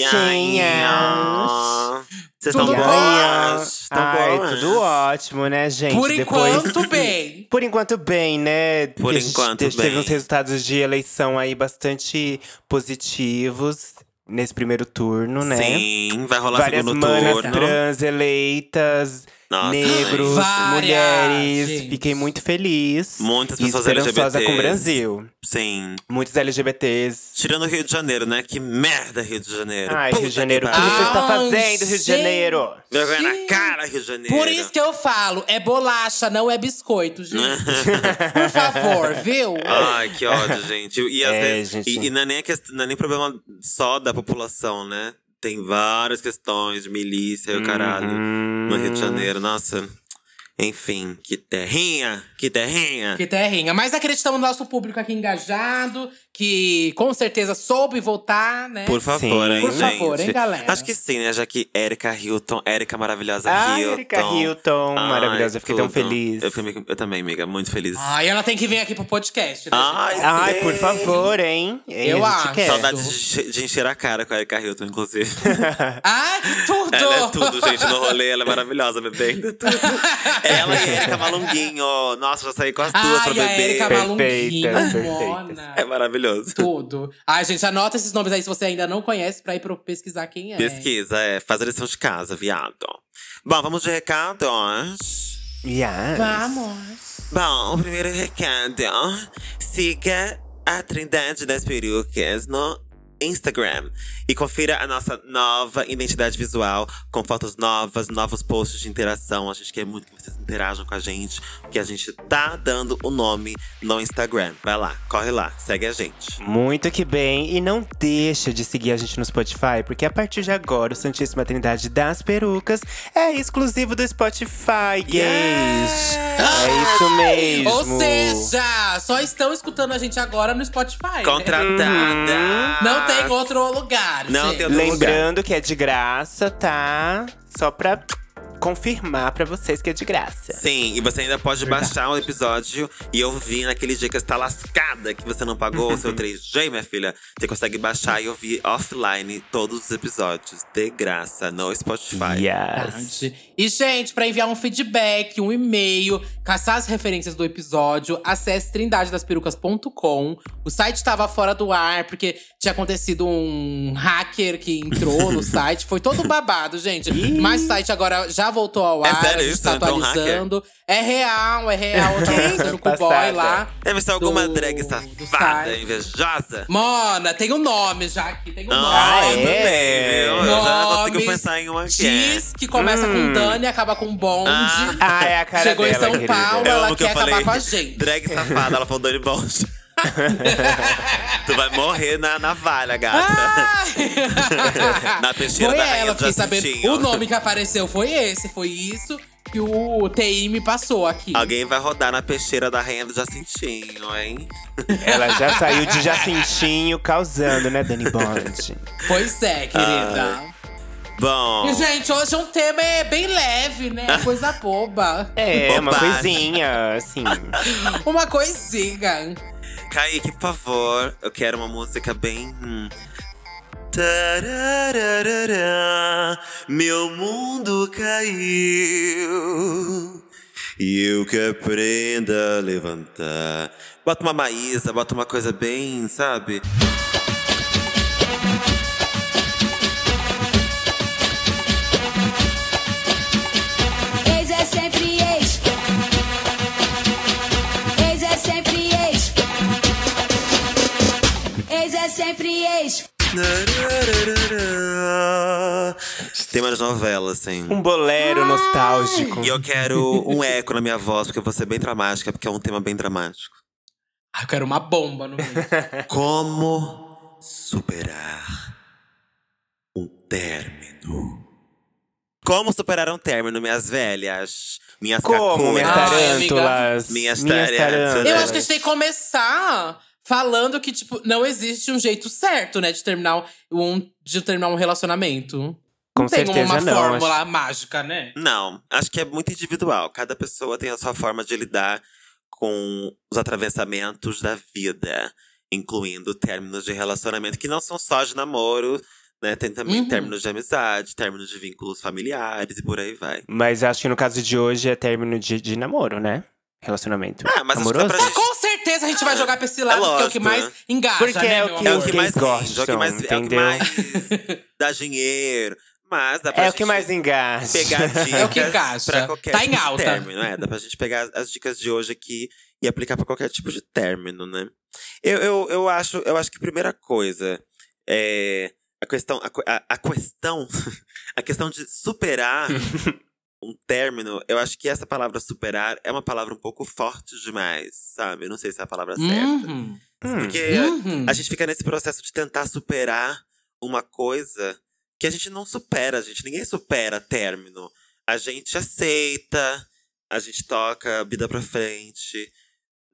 gatinhas? Vocês estão boas? Estão Ai, boas? tudo ótimo, né, gente? Por Depois- enquanto, bem. Por enquanto, bem, né? Por A gente enquanto, teve, teve bem. uns resultados de eleição aí bastante positivos nesse primeiro turno, né? Sim, vai rolar Várias segundo manas turno. trans eleitas, Nossa. negros, Várias, mulheres. gente. Fiquei muito feliz. Muitas pessoas LGBTs. com o Brasil. Sim. Muitos LGBTs. Tirando o Rio de Janeiro, né? Que merda, Rio de Janeiro. Ai, Puta Rio de Janeiro, o que que você está fazendo, Rio de Janeiro? Vergonha na cara, Rio de Janeiro. Por isso que eu falo, é bolacha, não é biscoito, gente. Por favor, viu? Ai, que ódio, gente. E, às É, vezes, gente. e, e não, é nem não é nem problema só da população, né? Tem várias questões de milícia e o caralho Uhum. no Rio de Janeiro. Nossa. Enfim, que terrinha, que terrinha. Que terrinha. Mas acreditamos no nosso público aqui engajado, que com certeza soube votar, né? Por favor, Sim. hein, Por gente? favor, hein, galera? Acho que sim, né? Já que Erika Hilton, Erika maravilhosa Ai, Hilton. Erika Hilton, Ai, maravilhosa. Eu fiquei tão tudo. feliz. Eu, fui- eu também, amiga, muito feliz. Ai, ela tem que vir aqui pro podcast, né? Ai, gente? Ai, por favor, hein? Eu acho. quer. Saudade de, de encher a cara com a Erika Hilton, inclusive. Ai, que tudo! Ela é tudo, gente, no rolê. Ela é maravilhosa, bebendo tudo. ela e a Erika Malunguinho. Nossa, já saí com as duas Ai, pra beber. Erika Perfeita, Malunguinho, perfeita. Mona. É maravilhoso. Tudo. Ai, gente, anota esses nomes aí se você ainda não conhece pra ir pro pesquisar quem é. Pesquisa, é. Faz a lição de casa, viado. Bom, vamos de recados. Yes. Vamos. Bom, o primeiro recado. Siga a Trindade das Perucas no Instagram. E confira a nossa nova identidade visual com fotos novas, novos posts de interação. A gente quer muito que vocês interajam com a gente, porque a gente tá dando o nome no Instagram. Vai lá, corre lá, segue a gente. Muito que bem. E não deixa de seguir a gente no Spotify, porque a partir de agora o Santíssima Trindade das Perucas é exclusivo do Spotify, gays. É isso mesmo. Ou seja, só estão escutando a gente agora no Spotify. né? Contratada! Não tem outro lugar. Não gente. tem outro Lembrando que é de graça, tá? Só pra confirmar pra vocês que é de graça. Sim, e você ainda pode baixar o episódio e ouvir naquele dia que você tá lascada, que você não pagou o seu 3G, minha filha. Você consegue baixar e ouvir offline todos os episódios, de graça, no Spotify. Yes. Verdade. E, gente, pra enviar um feedback, um e-mail, caçar as referências do episódio, acesse trindadedasperucas.com. O site tava fora do ar, porque tinha acontecido um hacker que entrou no site. Foi todo babado, gente. Mas o site agora já voltou ao É ar, sério a gente isso? tá atualizando. É real, é real. Eu tava conversando com o boy lá. Deve ser alguma do- drag safada, invejosa. Mona, tem um nome já aqui, tem um Ah, nome. eu também, viu? Eu já consigo pensar em uma que é. Diz que começa com Dani e acaba com Bonde. Ah. Ah, é a cara Chegou em dela, São querida. Paulo, Eu ela amo que quer eu falei acabar com a gente. drag safada, ela falou Dani Bond. tu vai morrer na navalha, gata. Na peixeira foi da rainha ela, do fiquei sabendo. Jacintinho. O nome que apareceu foi esse, foi isso que o TI me passou aqui. Alguém vai rodar na peixeira da rainha do Jacintinho, hein? Ela já saiu de Jacintinho causando, né, Dani Bond? Pois é, querida. Bom. E, gente, hoje um tema é bem leve, né? Coisa boba. É, uma coisinha, assim. Uma coisinha. Kaique, por favor, eu quero uma música bem. hum. Tarararará, meu mundo caiu. E eu que aprenda a levantar. Bota uma Maísa, bota uma coisa bem, sabe? Sempre ex. Tem umas novelas, assim. Um bolero nostálgico. E eu quero um eco na minha voz, porque eu vou ser bem dramática, porque é um tema bem dramático. Ah, eu quero uma bomba no meio. Como superar um término. Como superar um término, minhas velhas? Minhas Como, minhas cacunas? Ai, amiga. tarântulas? Minhas tarântulas. tarântulas. Eu acho que a gente tem que começar falando que, tipo, não existe um jeito certo, né, de terminar um, de terminar um relacionamento. Com não tem certeza uma não, fórmula mágica, né? Não, acho que é muito individual. Cada pessoa tem a sua forma de lidar com os atravessamentos da vida, incluindo términos de relacionamento que não são só de namoro, né? Tem também Uhum. términos de amizade, términos de vínculos familiares e por aí vai. Mas acho que no caso de hoje é término de, de namoro, né? Relacionamento. Ah, mas acho que dá amoroso. pra Ah, gente- com certeza a gente vai jogar pra esse lado, porque é o que mais né? engaja, Porque né, é o que É o que mais gostam, rende, é o que mais, é o que mais dá dinheiro. Mas dá pra É o gente que mais engaja. pegar dicas É o que encaixa. pra qualquer Tá em tipo de alta. término. É, dá pra gente pegar as- as dicas de hoje aqui e aplicar pra qualquer tipo de término, né? Eu, eu, eu, acho, eu acho que a primeira coisa é a questão, a, que- a, a questão, a questão de superar um término. Eu acho que essa palavra superar é uma palavra um pouco forte demais, sabe? Eu não sei se é a palavra certa. Uhum. Hum. Porque Uhum. a gente fica nesse processo de tentar superar uma coisa que a gente não supera, gente. Ninguém supera término. A gente aceita, a gente toca a vida pra frente,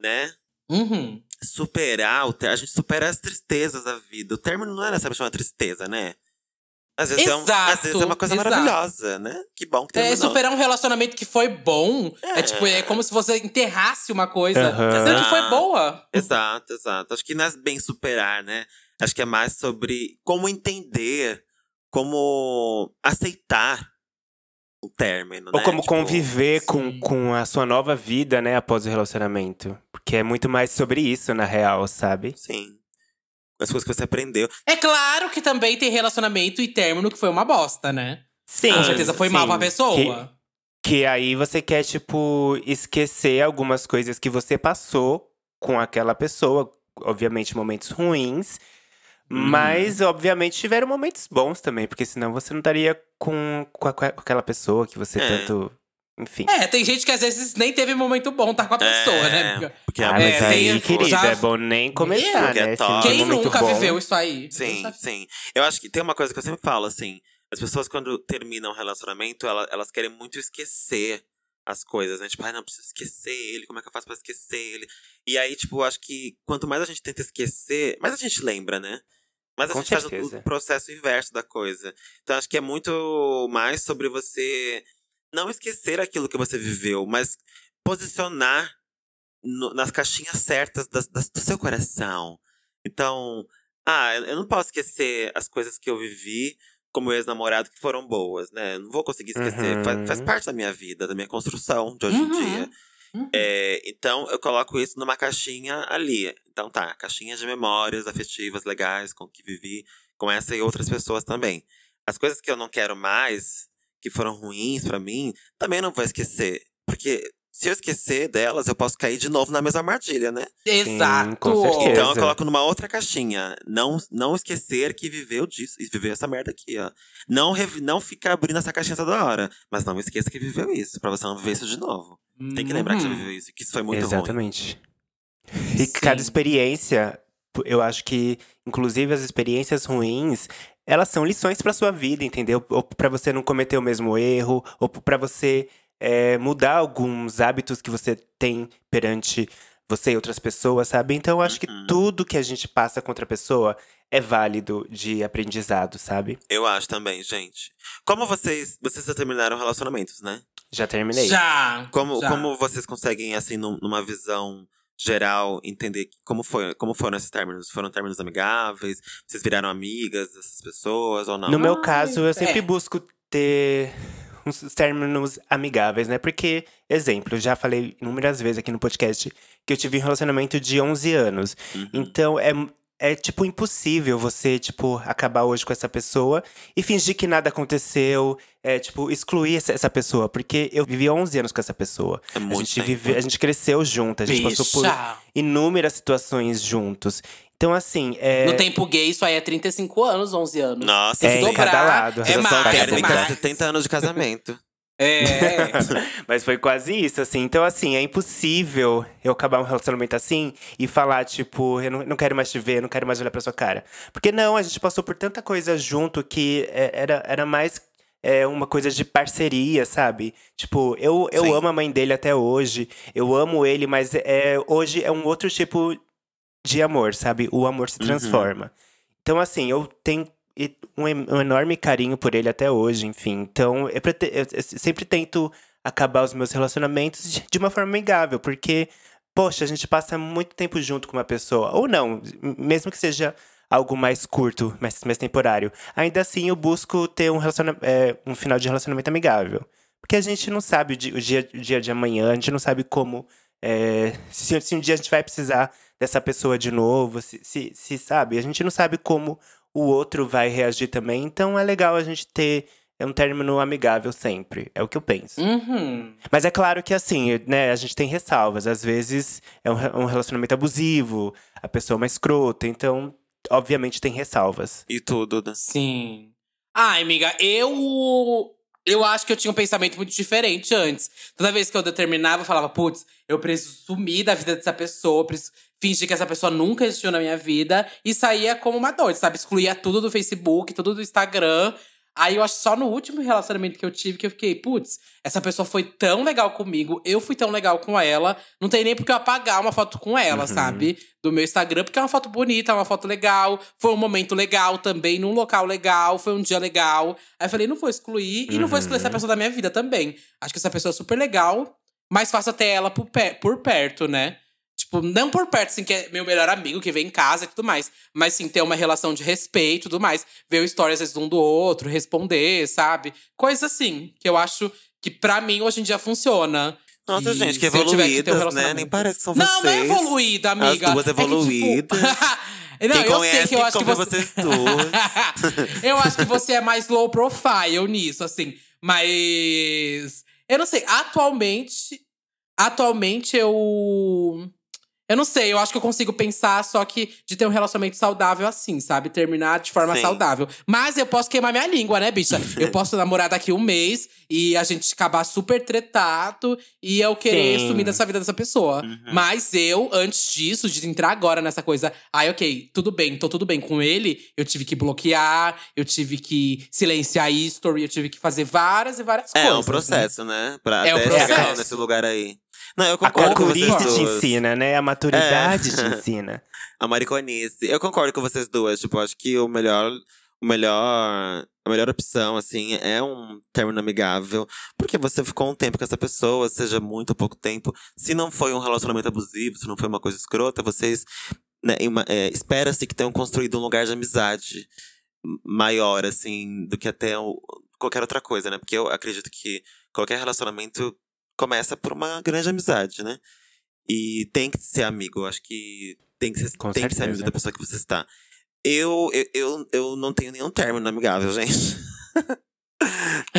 né? Uhum. Superar o término. A gente supera as tristezas da vida. O término não é necessariamente uma tristeza, né? Às vezes, é, um- Exato, às vezes é uma coisa exato. maravilhosa, né? Que bom que É, terminou. superar um relacionamento que foi bom. É, É. tipo, é como se você enterrasse uma coisa. Sendo que foi boa. Exato, exato. Acho que não é bem superar, né? Acho que é mais sobre como entender, como aceitar o término, Ou né? como Tipo, conviver com, com a sua nova vida, né, após o relacionamento. Porque é muito mais sobre isso, na real, sabe? Sim. As coisas que você aprendeu. É claro que também tem relacionamento e término que foi uma bosta, né? Sim. Com certeza foi mal pra pessoa. Que, que aí você quer, tipo, esquecer algumas coisas que você passou com aquela pessoa. Obviamente, momentos ruins. Mas, obviamente, tiveram momentos bons também. Porque senão você não estaria com, com, a- com aquela pessoa que você É. tanto. Enfim. É, tem gente que às vezes nem teve momento bom tá com a pessoa, É, né? amiga? Porque Ah, a mas É, aí, tem- querida, já- é bom nem começar, Porque é né? Se top. Quem nunca bom. viveu isso aí? Sim, sim. Eu acho que tem uma coisa que eu sempre falo, assim. As pessoas, quando terminam um relacionamento, ela- elas querem muito esquecer as coisas, né? Tipo, ai, não, preciso esquecer ele. Como é que eu faço pra esquecer ele? E aí, tipo, eu acho que quanto mais a gente tenta esquecer, mais a gente lembra, né? Mas a Com gente faz certeza. o processo inverso da coisa. Então, acho que é muito mais sobre você não esquecer aquilo que você viveu, mas posicionar no- nas caixinhas certas das- das- do seu coração. Então, ah, eu não posso esquecer as coisas que eu vivi como ex-namorado que foram boas, né? Eu não vou conseguir esquecer. Uhum. Faz, faz parte da minha vida, da minha construção de hoje em Uhum. dia. Uhum. É, então, eu coloco isso numa caixinha ali. Então, tá, caixinha de memórias afetivas legais com que vivi com essa e outras pessoas também. As coisas que eu não quero mais, que foram ruins pra mim, também não vou esquecer. Porque se eu esquecer delas, eu posso cair de novo na mesma armadilha, né? Exato. com certeza. Então eu coloco numa outra caixinha. Não, não esquecer que viveu disso. E viveu essa merda aqui, ó. Não, não ficar abrindo essa caixinha toda hora. Mas não esqueça que viveu isso. Pra você não viver isso de novo. Tem que lembrar que já Uhum. viveu isso. Que isso foi muito ruim. Exatamente. E Sim. cada experiência, eu acho que, inclusive as experiências ruins, elas são lições pra sua vida, entendeu? Ou pra você não cometer o mesmo erro, ou pra você é, mudar alguns hábitos que você tem perante você e outras pessoas, sabe? Então eu acho que Uhum. tudo que a gente passa com outra pessoa é válido de aprendizado, sabe? Eu acho também, gente. Como vocês. Vocês já terminaram relacionamentos, né? Já terminei. Já. Como, já. como vocês conseguem, assim, num- numa visão geral, entender como, foi, como foram esses términos? Foram términos amigáveis? Vocês viraram amigas dessas pessoas ou não? No meu Ai, caso, eu sempre é. busco ter uns términos amigáveis, né? Porque, exemplo, já falei inúmeras vezes aqui no podcast que eu tive um relacionamento de 11 anos. Uhum. Então, é, é tipo impossível você, tipo, acabar hoje com essa pessoa e fingir que nada aconteceu. É, tipo, excluir essa, pessoa. Porque eu vivi 11 anos com essa pessoa. É A muito gente, tempo. vive, a gente cresceu junto, a gente passou por Bicha. inúmeras situações juntos. Então, assim, é. No tempo gay, isso aí é 35 anos, 11 anos. Nossa, É, em dobrar, cada lado. É mais, é térmicas mais. de 70 anos de casamento. É. Mas foi quase isso, assim. Então, assim, é impossível eu acabar um relacionamento assim e falar, tipo, eu não, não quero mais te ver, não quero mais olhar pra sua cara. Porque não, a gente passou por tanta coisa junto que é, era, era mais é, uma coisa de parceria, sabe? Tipo, eu, eu Sim. amo a mãe dele até hoje, eu amo ele, mas é, hoje é um outro tipo de amor, sabe? O amor se Uhum. transforma. Então, assim, eu tenho e- um, um enorme carinho por ele até hoje, enfim. Então, eu, eu- sempre tento acabar os meus relacionamentos de, de uma forma amigável, porque, poxa, a gente passa muito tempo junto com uma pessoa. Ou não, mesmo que seja algo mais curto, mais, mais temporário. Ainda assim, eu busco ter um, é, um final de relacionamento amigável. Porque a gente não sabe o dia, o dia de amanhã, a gente não sabe como. é, se, se um dia a gente vai precisar dessa pessoa de novo, se, se, se sabe, a gente não sabe como o outro vai reagir também. Então é legal a gente ter um término amigável sempre. É o que eu penso. Uhum. Mas é claro que assim, né, a gente tem ressalvas. Às vezes é um, re- relacionamento abusivo, a pessoa é uma escrota, então, obviamente, tem ressalvas. E tudo, né? Sim. Ai, amiga, eu. Eu acho que eu tinha um pensamento muito diferente antes. Toda vez que eu determinava, eu falava, putz, eu preciso sumir da vida dessa pessoa, eu preciso fingir que essa pessoa nunca existiu na minha vida e saía como uma doida, sabe? Excluía tudo do Facebook, tudo do Instagram. Aí eu acho só no último relacionamento que eu tive que eu fiquei, putz, essa pessoa foi tão legal comigo, eu fui tão legal com ela, não tem nem por que eu apagar uma foto com ela, Uhum. sabe? Do meu Instagram, porque é uma foto bonita, é uma foto legal, foi um momento legal também, num local legal, foi um dia legal. Aí eu falei, não vou excluir e não vou excluir essa Uhum. pessoa da minha vida também. Acho que essa pessoa é super legal, mas faço até ela por, pe- por perto, né? Tipo, não por perto, assim, que é meu melhor amigo, que vem em casa e tudo mais. Mas sim, ter uma relação de respeito e tudo mais. Ver histórias às vezes um do outro, responder, sabe? Coisas assim, que eu acho que pra mim hoje em dia funciona. Nossa, E gente, que ter um evoluídas, né? Nem parece que são Não, vocês. não é evoluída, amiga. As duas É que, tipo, evoluídas. não, Quem eu conhece, sei que eu acho que você. eu acho que você é mais low profile nisso, assim. Mas. Eu não sei. Atualmente. Atualmente eu. Eu não sei, eu acho que eu consigo pensar só que de ter um relacionamento saudável assim, sabe? Terminar de forma Sim. saudável. Mas eu posso queimar minha língua, né, bicha? Eu posso namorar daqui um mês e a gente acabar super tretado e eu querer Sim. sumir dessa vida dessa pessoa. Uhum. Mas eu, antes disso, de entrar agora nessa coisa, ai, ok, tudo bem, tô tudo bem com ele, eu tive que bloquear, eu tive que silenciar history, eu tive que fazer várias e várias É, coisas. um processo, né? Pra É um até chegar processo. nesse lugar aí. Não, eu A concordo com vocês corcurice te duas. ensina, né? A maturidade É. te ensina. A mariconice. Eu concordo com vocês duas. Tipo, acho que o melhor. O melhor. A melhor opção, assim, é um término amigável. Porque você ficou um tempo com essa pessoa, seja muito ou pouco tempo. Se não foi um relacionamento abusivo, se não foi uma coisa escrota, vocês. Né, é, Espera-se que tenham construído um lugar de amizade maior, assim, do que até o- qualquer outra coisa, né? Porque eu acredito que qualquer relacionamento começa por uma grande amizade, né? E tem que ser amigo. Eu acho que tem que ser, Com tem que ser amigo da pessoa que você está. Eu, eu, eu, eu não tenho nenhum término amigável, gente.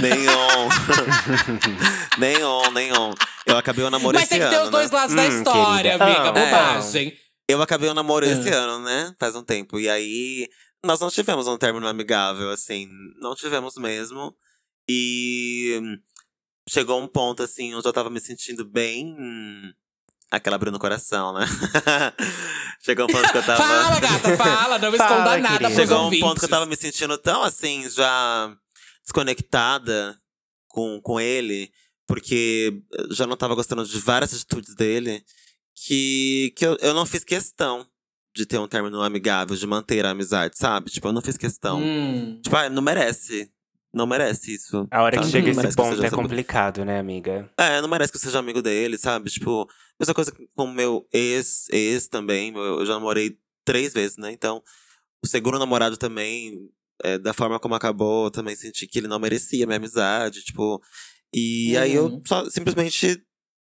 nenhum. nenhum, nenhum. Eu acabei o namoro Mas esse tem que ter ano, os dois né? lados da Hum, história, querida. amiga. Ah, bobagem. Eu acabei o namoro Ah. esse ano, né? Faz um tempo. E aí, nós não tivemos um término amigável, assim. Não tivemos mesmo. E chegou um ponto, assim, onde eu tava me sentindo bem. hum, Aquela abrindo o coração, né? chegou um ponto que eu tava. Fala, gata, fala. Não Fala, esconda nada querida. pros Chegou um ouvintes. ponto que eu tava me sentindo tão assim, já desconectada com, com ele, porque eu já não tava gostando de várias atitudes dele, que, que eu, eu não fiz questão de ter um término amigável, de manter a amizade, sabe? Tipo, eu não fiz questão. Hum. Tipo, ah, não merece. Não merece isso. A hora que sabe? chega Não esse que ponto é amigo- complicado, né, amiga? É, não merece que eu seja amigo dele, sabe? Tipo, mesma coisa com o meu ex, ex também. Eu já namorei três vezes, né? Então, o segundo namorado também, é, da forma como acabou, eu também senti que ele não merecia minha amizade, tipo. E aí eu Uhum. só simplesmente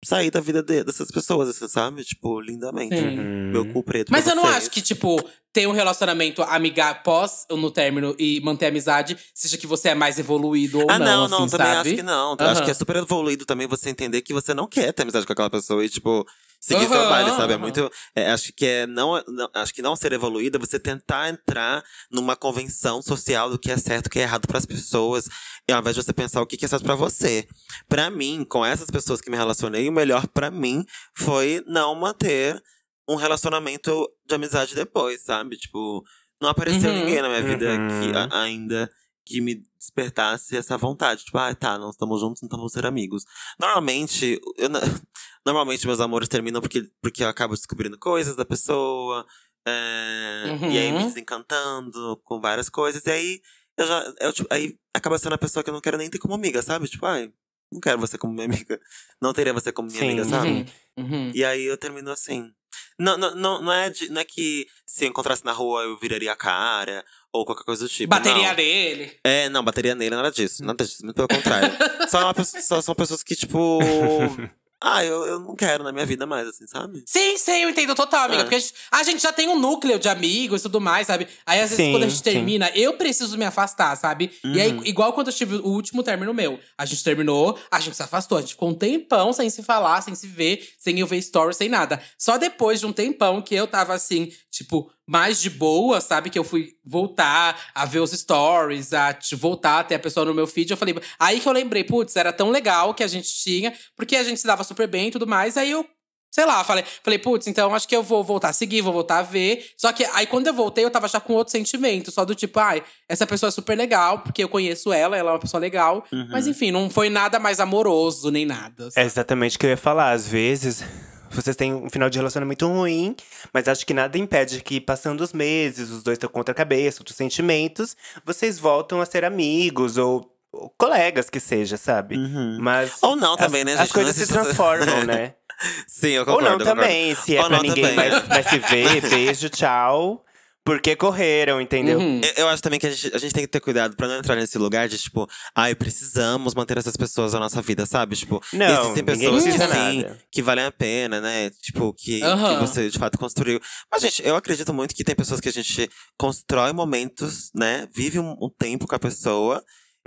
saí da vida de- dessas pessoas, assim, sabe? Tipo, lindamente. Uhum. Meu cu preto. Mas pra eu não vocês. acho que, tipo, ter um relacionamento amigável pós no término e manter a amizade seja que você é mais evoluído ou Ah, não, não, assim, não, também sabe? acho que não. Acho Aham. que é super evoluído também você entender que você não quer ter amizade com aquela pessoa e, tipo, seguir seu Aham, baile, sabe? É muito. é, acho que é não, não- Acho que não ser evoluído é você tentar entrar numa convenção social do que é certo e o que é errado pras pessoas. E ao invés de você pensar o que é certo pra você. Pra mim, com essas pessoas que me relacionei, o melhor pra mim foi não manter um relacionamento de amizade depois, sabe? Tipo, não apareceu Uhum. ninguém na minha vida Uhum. que a- ainda que me despertasse essa vontade. Tipo, ah, tá, não estamos juntos, então vamos ser amigos. Normalmente, eu, normalmente meus amores terminam porque, porque eu acabo descobrindo coisas da pessoa. é, E aí me Uhum. desencantando com várias coisas. E aí, eu já. Eu, tipo, aí acaba sendo a pessoa que eu não quero nem ter como amiga, sabe? Tipo, ai, não quero você como minha amiga. Não teria você como minha Sim. amiga, sabe? Uhum. Uhum. E aí eu termino assim. Não, não, não, não, é de- não é que se eu encontrasse na rua eu viraria a cara ou qualquer coisa do tipo. Bateria não. nele. É, não, bateria nele, nada disso. Nada disso, muito pelo contrário. só, uma pessoa- só são pessoas que, tipo. ah, eu, eu não quero na minha vida mais, assim, sabe? Sim, sim, eu entendo total, amiga. É. Porque a gente, a gente já tem um núcleo de amigos e tudo mais, sabe? Aí, às vezes, Sim, quando a gente sim. termina, eu preciso me afastar, sabe? E aí, Uhum. igual quando eu tive o último término meu. A gente terminou, a gente se afastou. A gente ficou um tempão sem se falar, sem se ver, sem eu ver stories, sem nada. Só depois de um tempão que eu tava assim, tipo, mais de boa, sabe? Que eu fui voltar a ver os stories, a te- voltar a ter a pessoa no meu feed. Eu falei, aí que eu lembrei, putz, era tão legal que a gente tinha, porque a gente se dava super bem e tudo mais. Aí eu Sei lá, falei, falei, putz, então acho que eu vou voltar a seguir, vou voltar a ver. Só que aí quando eu voltei, eu tava já com outro sentimento, só do tipo, ai, essa pessoa é super legal, porque eu conheço ela, ela é uma pessoa legal. Mas enfim, não foi nada mais amoroso nem nada. É sabe? exatamente o que eu ia falar. Às vezes, vocês têm um final de relacionamento ruim, mas acho que nada impede que, passando os meses, os dois estão contra a cabeça, outros sentimentos, vocês voltam a ser amigos ou, ou colegas que seja, sabe? Mas. Ou não também, as, né, As gente? coisas Não se existe- transformam, né? Sim, eu ou concordo. não eu concordo. também. Se é Ou pra não ninguém vai, vai se ver, beijo, tchau. Porque correram, entendeu? Uhum. Eu- Eu acho também que a gente, a gente tem que ter cuidado pra não entrar nesse lugar de, tipo, ai, precisamos manter essas pessoas na nossa vida, sabe? Tipo, Não, existem pessoas que sim, que valem a pena, né? Tipo, que, Aham. que você de fato construiu. Mas, gente, eu acredito muito que tem pessoas que a gente constrói momentos, né? Vive um, um tempo com a pessoa.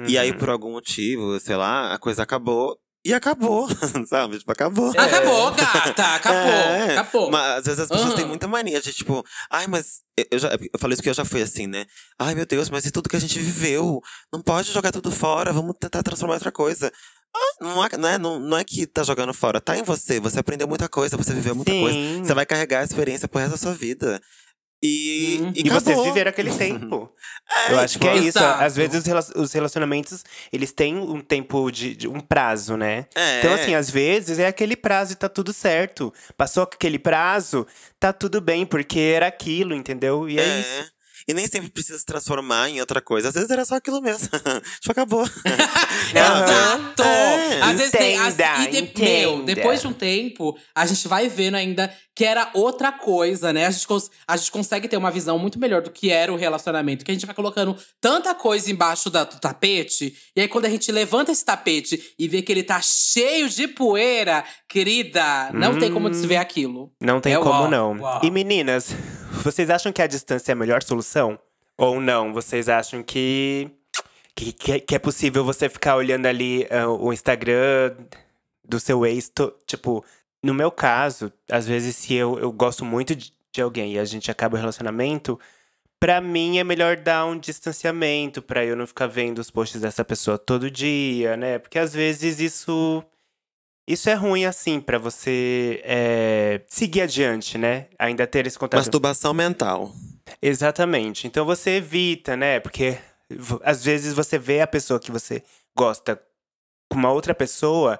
E aí, Uhum. por algum motivo, sei lá, a coisa acabou. E acabou, sabe? Tipo, acabou. Acabou, gata, acabou, É, acabou. Mas às vezes as pessoas Aham. têm muita mania de tipo, ai, mas eu- eu já eu falei isso que eu já fui assim, né? Ai, meu Deus, mas e tudo que a gente viveu? Não pode jogar tudo fora, vamos tentar transformar em outra coisa. Ah, não, é, não, é, não, não é que tá jogando fora, tá em você. Você aprendeu muita coisa, você viveu muita Sim. coisa. Você vai carregar a experiência pro resto da sua vida. E, Uhum. e, E vocês viveram aquele tempo. É, eu acho que é tipo, isso. Exato. Às vezes os rela- os relacionamentos, eles têm um tempo de, de- um prazo, né? É. Então, assim, às vezes é aquele prazo e tá tudo certo. Passou aquele prazo, tá tudo bem, porque era aquilo, entendeu? E é, isso. E nem sempre precisa se transformar em outra coisa. Às vezes era só aquilo mesmo. tipo, acabou. Exato! É. Às vezes tem. as- Entenda, e de- entenda. meu, depois de um tempo, a gente vai vendo ainda que era outra coisa, né? A gente, cons- a gente consegue ter uma visão muito melhor do que era o relacionamento. Que a gente vai colocando tanta coisa embaixo da- do tapete. E aí, quando a gente levanta esse tapete e vê que ele tá cheio de poeira, querida, não tem como desver aquilo. Não tem É como uau, não. uau. E meninas, vocês acham que a distância é a melhor solução? Ou não? Vocês acham que. Que, que- é possível você ficar olhando ali ah, o Instagram do seu ex? to- tipo, no meu caso, às vezes, se eu, eu gosto muito de, de alguém e a gente acaba o relacionamento, pra mim é melhor dar um distanciamento pra eu não ficar vendo os posts dessa pessoa todo dia, né? Porque às vezes isso. Isso é ruim, assim, pra você é, seguir adiante, né? Ainda ter esse contato. Masturbação mental. Exatamente. Então você evita, né? Porque às vezes você vê a pessoa que você gosta com uma outra pessoa,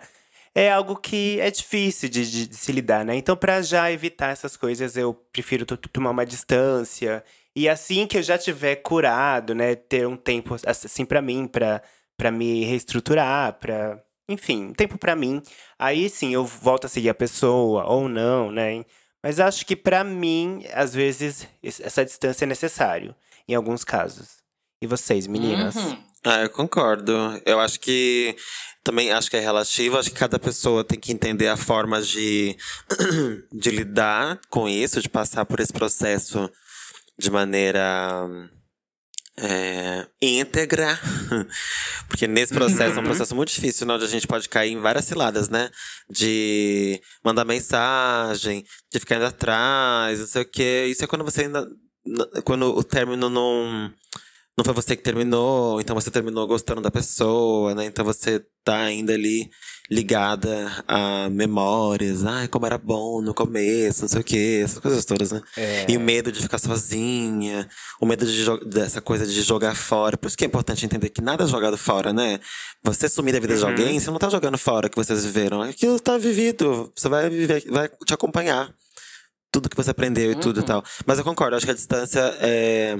é algo que é difícil de, de- de se lidar, né? Então, pra já evitar essas coisas, eu prefiro to- tomar uma distância. E assim que eu já tiver curado, né? Ter um tempo, assim, pra mim, pra, pra me reestruturar, pra. Enfim, um tempo pra mim. Aí sim eu volto a seguir a pessoa, ou não, né? Mas acho que pra mim, às vezes, es- essa distância é necessário, em alguns casos. E vocês, meninas? Uhum. Ah, eu concordo. Eu acho que também acho que é relativo. Acho que cada pessoa tem que entender a forma de, de lidar com isso, de passar por esse processo de maneira é, íntegra. Porque nesse processo é um processo muito difícil, onde a gente pode cair em várias ciladas, né? De mandar mensagem, de ficar indo atrás, não sei o quê. Isso é quando você ainda. Quando o término não não foi você que terminou, então você terminou gostando da pessoa, né? Então você tá ainda ali ligada a memórias. Ai, como era bom no começo, não sei o quê, essas coisas todas, né? É. E o medo de ficar sozinha, o medo de dessa coisa de jogar fora. Por isso que é importante entender que nada é jogado fora, né? Você sumir da vida de alguém, você não tá jogando fora o que vocês viveram. Aquilo tá vivido. Você vai viver, vai te acompanhar. Tudo que você aprendeu e tudo e tal. Mas eu concordo, acho que a distância é,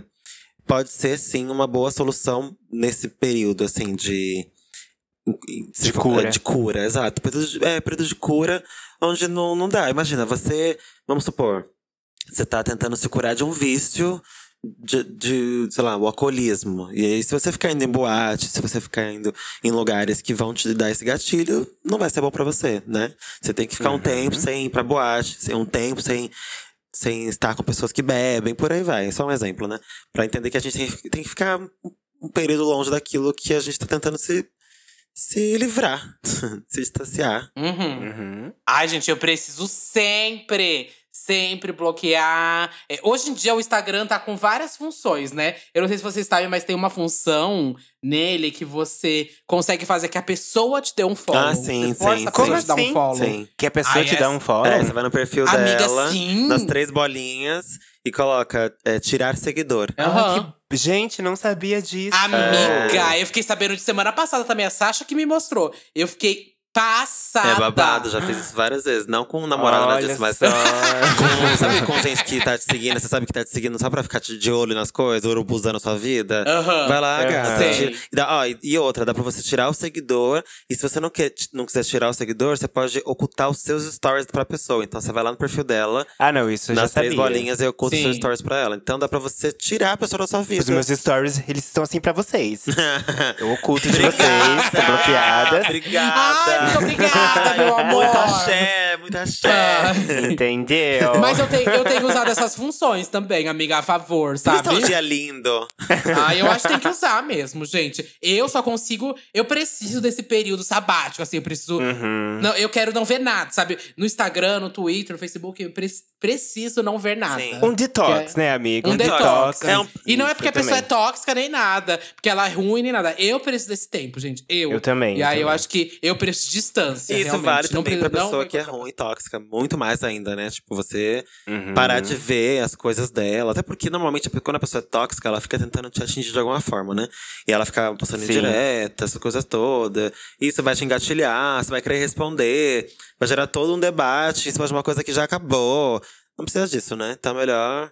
pode ser, sim, uma boa solução nesse período, assim, de. De for- cura. De cura, exato. Período de, é, período de cura onde não, não dá. Imagina, você, vamos supor, você tá tentando se curar de um vício de, de, sei lá, o alcoolismo. E aí, se você ficar indo em boate, se você ficar indo em lugares que vão te dar esse gatilho, não vai ser bom pra você, né? Você tem que ficar um tempo sem ir pra boate, sem um tempo sem, sem estar com pessoas que bebem, por aí vai. Só um exemplo, né? Pra entender que a gente tem, tem que ficar um- um período longe daquilo que a gente tá tentando se, se livrar, se distanciar. Uhum. Uhum. Ai, gente, eu preciso sempre, sempre bloquear. É, hoje em dia o Instagram tá com várias funções, né? Eu não sei se vocês sabem, mas tem uma função nele que você consegue fazer que a pessoa te dê um follow. Ah, sim, você sim, a pessoa sim. te dar Como um follow. Sim. Que a pessoa Ai, te dá essa- um follow. É, você vai no perfil Amiga, dela, sim. nas três bolinhas, e coloca é, tirar seguidor. Aham. Gente, não sabia disso. Amiga, eu fiquei sabendo de semana passada também, a Sasha que me mostrou. Eu fiquei passada. É babado, já fiz isso várias vezes. Não com um namorado, nada disso, mas só. com, sabe, com gente que tá te seguindo, você sabe que tá te seguindo só pra ficar de olho nas coisas, urubuzando a sua vida. Aham. Vai lá, gata. E, dá- ó, e- e outra, dá pra você tirar o seguidor. E se você não, quer, não quiser tirar o seguidor, você pode ocultar os seus stories pra pessoa. Então você vai lá no perfil dela, Ah, não, isso eu já nas sabia. três bolinhas, e oculta os seus stories pra ela. Então dá pra você tirar a pessoa da sua vida. Os meus stories, eles estão assim pra vocês. Eu oculto de vocês, estão bloqueadas. Obrigada. Muito obrigada, meu amor. Muito axé, muito axé. Ah. Entendeu? Mas eu tenho, eu tenho usado essas funções também, amiga, a favor, sabe? Nostalgia lindo. Ah, eu acho que tem que usar mesmo, gente. Eu só consigo. Eu preciso desse período sabático, assim. Eu preciso. Uhum. Não, eu quero não ver nada, sabe? No Instagram, no Twitter, no Facebook, eu pre- preciso não ver nada. Sim. Um detox, Que né, amigo? Um detox. É um- E não é porque a eu pessoa também. é tóxica nem nada, porque ela é ruim nem nada. Eu preciso desse tempo, gente. Eu. Eu também, E eu aí eu também. acho que eu preciso de distância. Isso realmente. vale Não também pra não pessoa vai que é ruim tóxica. Muito mais ainda, né? Tipo, você Uhum. parar de ver as coisas dela. Até porque, normalmente, quando a pessoa é tóxica, ela fica tentando te atingir de alguma forma, né? E ela fica postando Sim. indireta, essas coisas todas. Isso vai te engatilhar, você vai querer responder. Vai gerar todo um debate em cima de uma coisa que já acabou. Não precisa disso, né? Então é melhor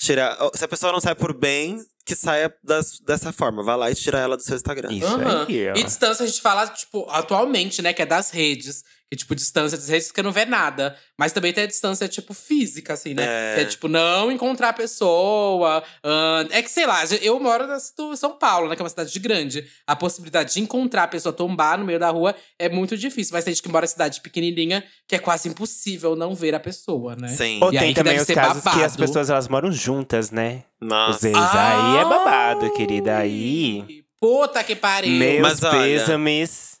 tirar… Se a pessoa não sai por bem, que saia das- dessa forma. Vai lá e tira ela do seu Instagram. Isso Aham. aí, ó. E distância a gente fala, tipo, atualmente, né? Que é das redes. Que, tipo, distância das redes porque não vê nada. Mas também tem a distância, tipo, física, assim, né? É. Que é, tipo, não encontrar a pessoa. ahn, é que, sei lá, eu moro na São Paulo, né? Que é uma cidade grande. A possibilidade de encontrar a pessoa, tombar no meio da rua, é muito difícil. Mas tem gente que mora em cidade pequenininha, que é quase impossível não ver a pessoa, né? Sim. Ou E tem também os casos que as babado. pessoas elas moram juntas, né? Os Nossa. ex. Aí é babado, querida. Aí. Puta que pariu. Meus Mas olha.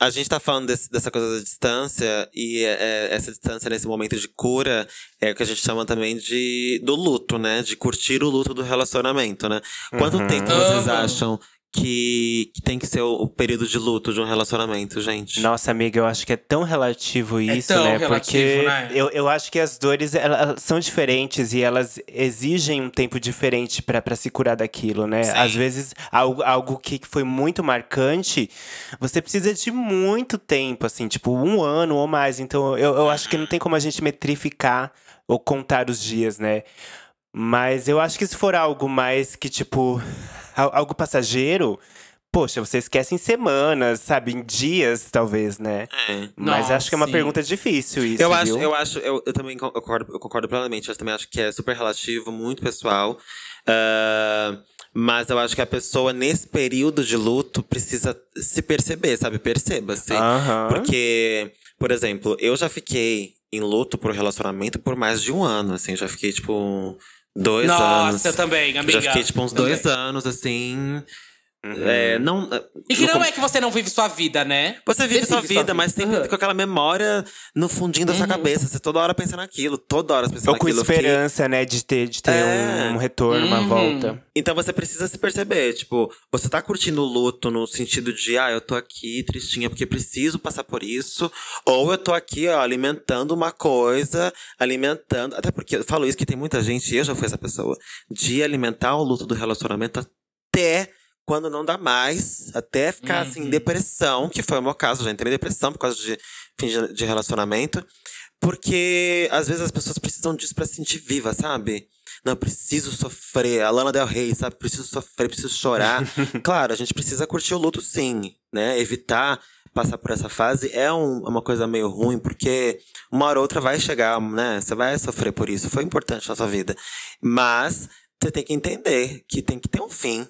A gente tá falando desse- dessa coisa da distância, e é, é, essa distância nesse momento de cura é o que a gente chama também de do luto, né? De curtir o luto do relacionamento, né? Quanto Uhum. tempo vocês acham que, que tem que ser o, o período de luto de um relacionamento, gente? Nossa, amiga, eu acho que é tão relativo isso, tão né? relativo, Porque né? eu, eu acho que as dores elas, são diferentes e elas exigem um tempo diferente pra pra se curar daquilo, né? Sim. Às vezes, algo, algo que foi muito marcante, você precisa de muito tempo, assim, tipo um ano ou mais. Então, eu, eu acho que não tem como a gente metrificar ou contar os dias, né? Mas eu acho que se for algo mais que, tipo, algo passageiro, poxa, você esquece em semanas, sabe? Em dias, talvez, né? É. Mas Nossa, acho que é uma sim. pergunta difícil isso, Eu acho, viu? eu acho, eu, eu também con- concordo, eu concordo plenamente. Eu também acho que é super relativo, muito pessoal. Ah, mas eu acho que a pessoa, nesse período de luto, precisa se perceber, sabe? Perceba-se. Aham. Porque, por exemplo, eu já fiquei em luto por relacionamento por mais de um ano, assim. Já fiquei, tipo, dois Nossa, anos. eu também, Eu amiga. já fiquei, tipo, uns dois anos, assim. É, não, E que não com- é que você não vive sua vida, né? Você vive Você sua vive sua vida, mas vida. sempre Uhum. com aquela memória no fundinho da sua cabeça. Você toda hora pensa naquilo, toda hora pensa Ou com naquilo. Eu fiquei- esperança, né, de ter, de ter É. um, um retorno, uma Uhum. volta. Então você precisa se perceber, tipo, você tá curtindo o luto no sentido de, ah, eu tô aqui tristinha porque preciso passar por isso, ou eu tô aqui, ó, alimentando uma coisa, alimentando, até porque eu falo isso que tem muita gente, e eu já fui essa pessoa, de alimentar o luto do relacionamento até quando não dá mais, até ficar assim, em depressão, que foi o meu caso, já entrei em depressão por causa de fim de, de relacionamento, porque às vezes as pessoas precisam disso pra se sentir viva, sabe? Não, eu preciso sofrer. A Lana Del Rey, sabe? Preciso sofrer, preciso chorar. claro, a gente precisa curtir o luto, sim, né? Evitar passar por essa fase é um- uma coisa meio ruim, porque uma hora ou outra vai chegar, né? Você vai sofrer por isso. Foi importante na sua vida. Mas você tem que entender que tem que ter um fim.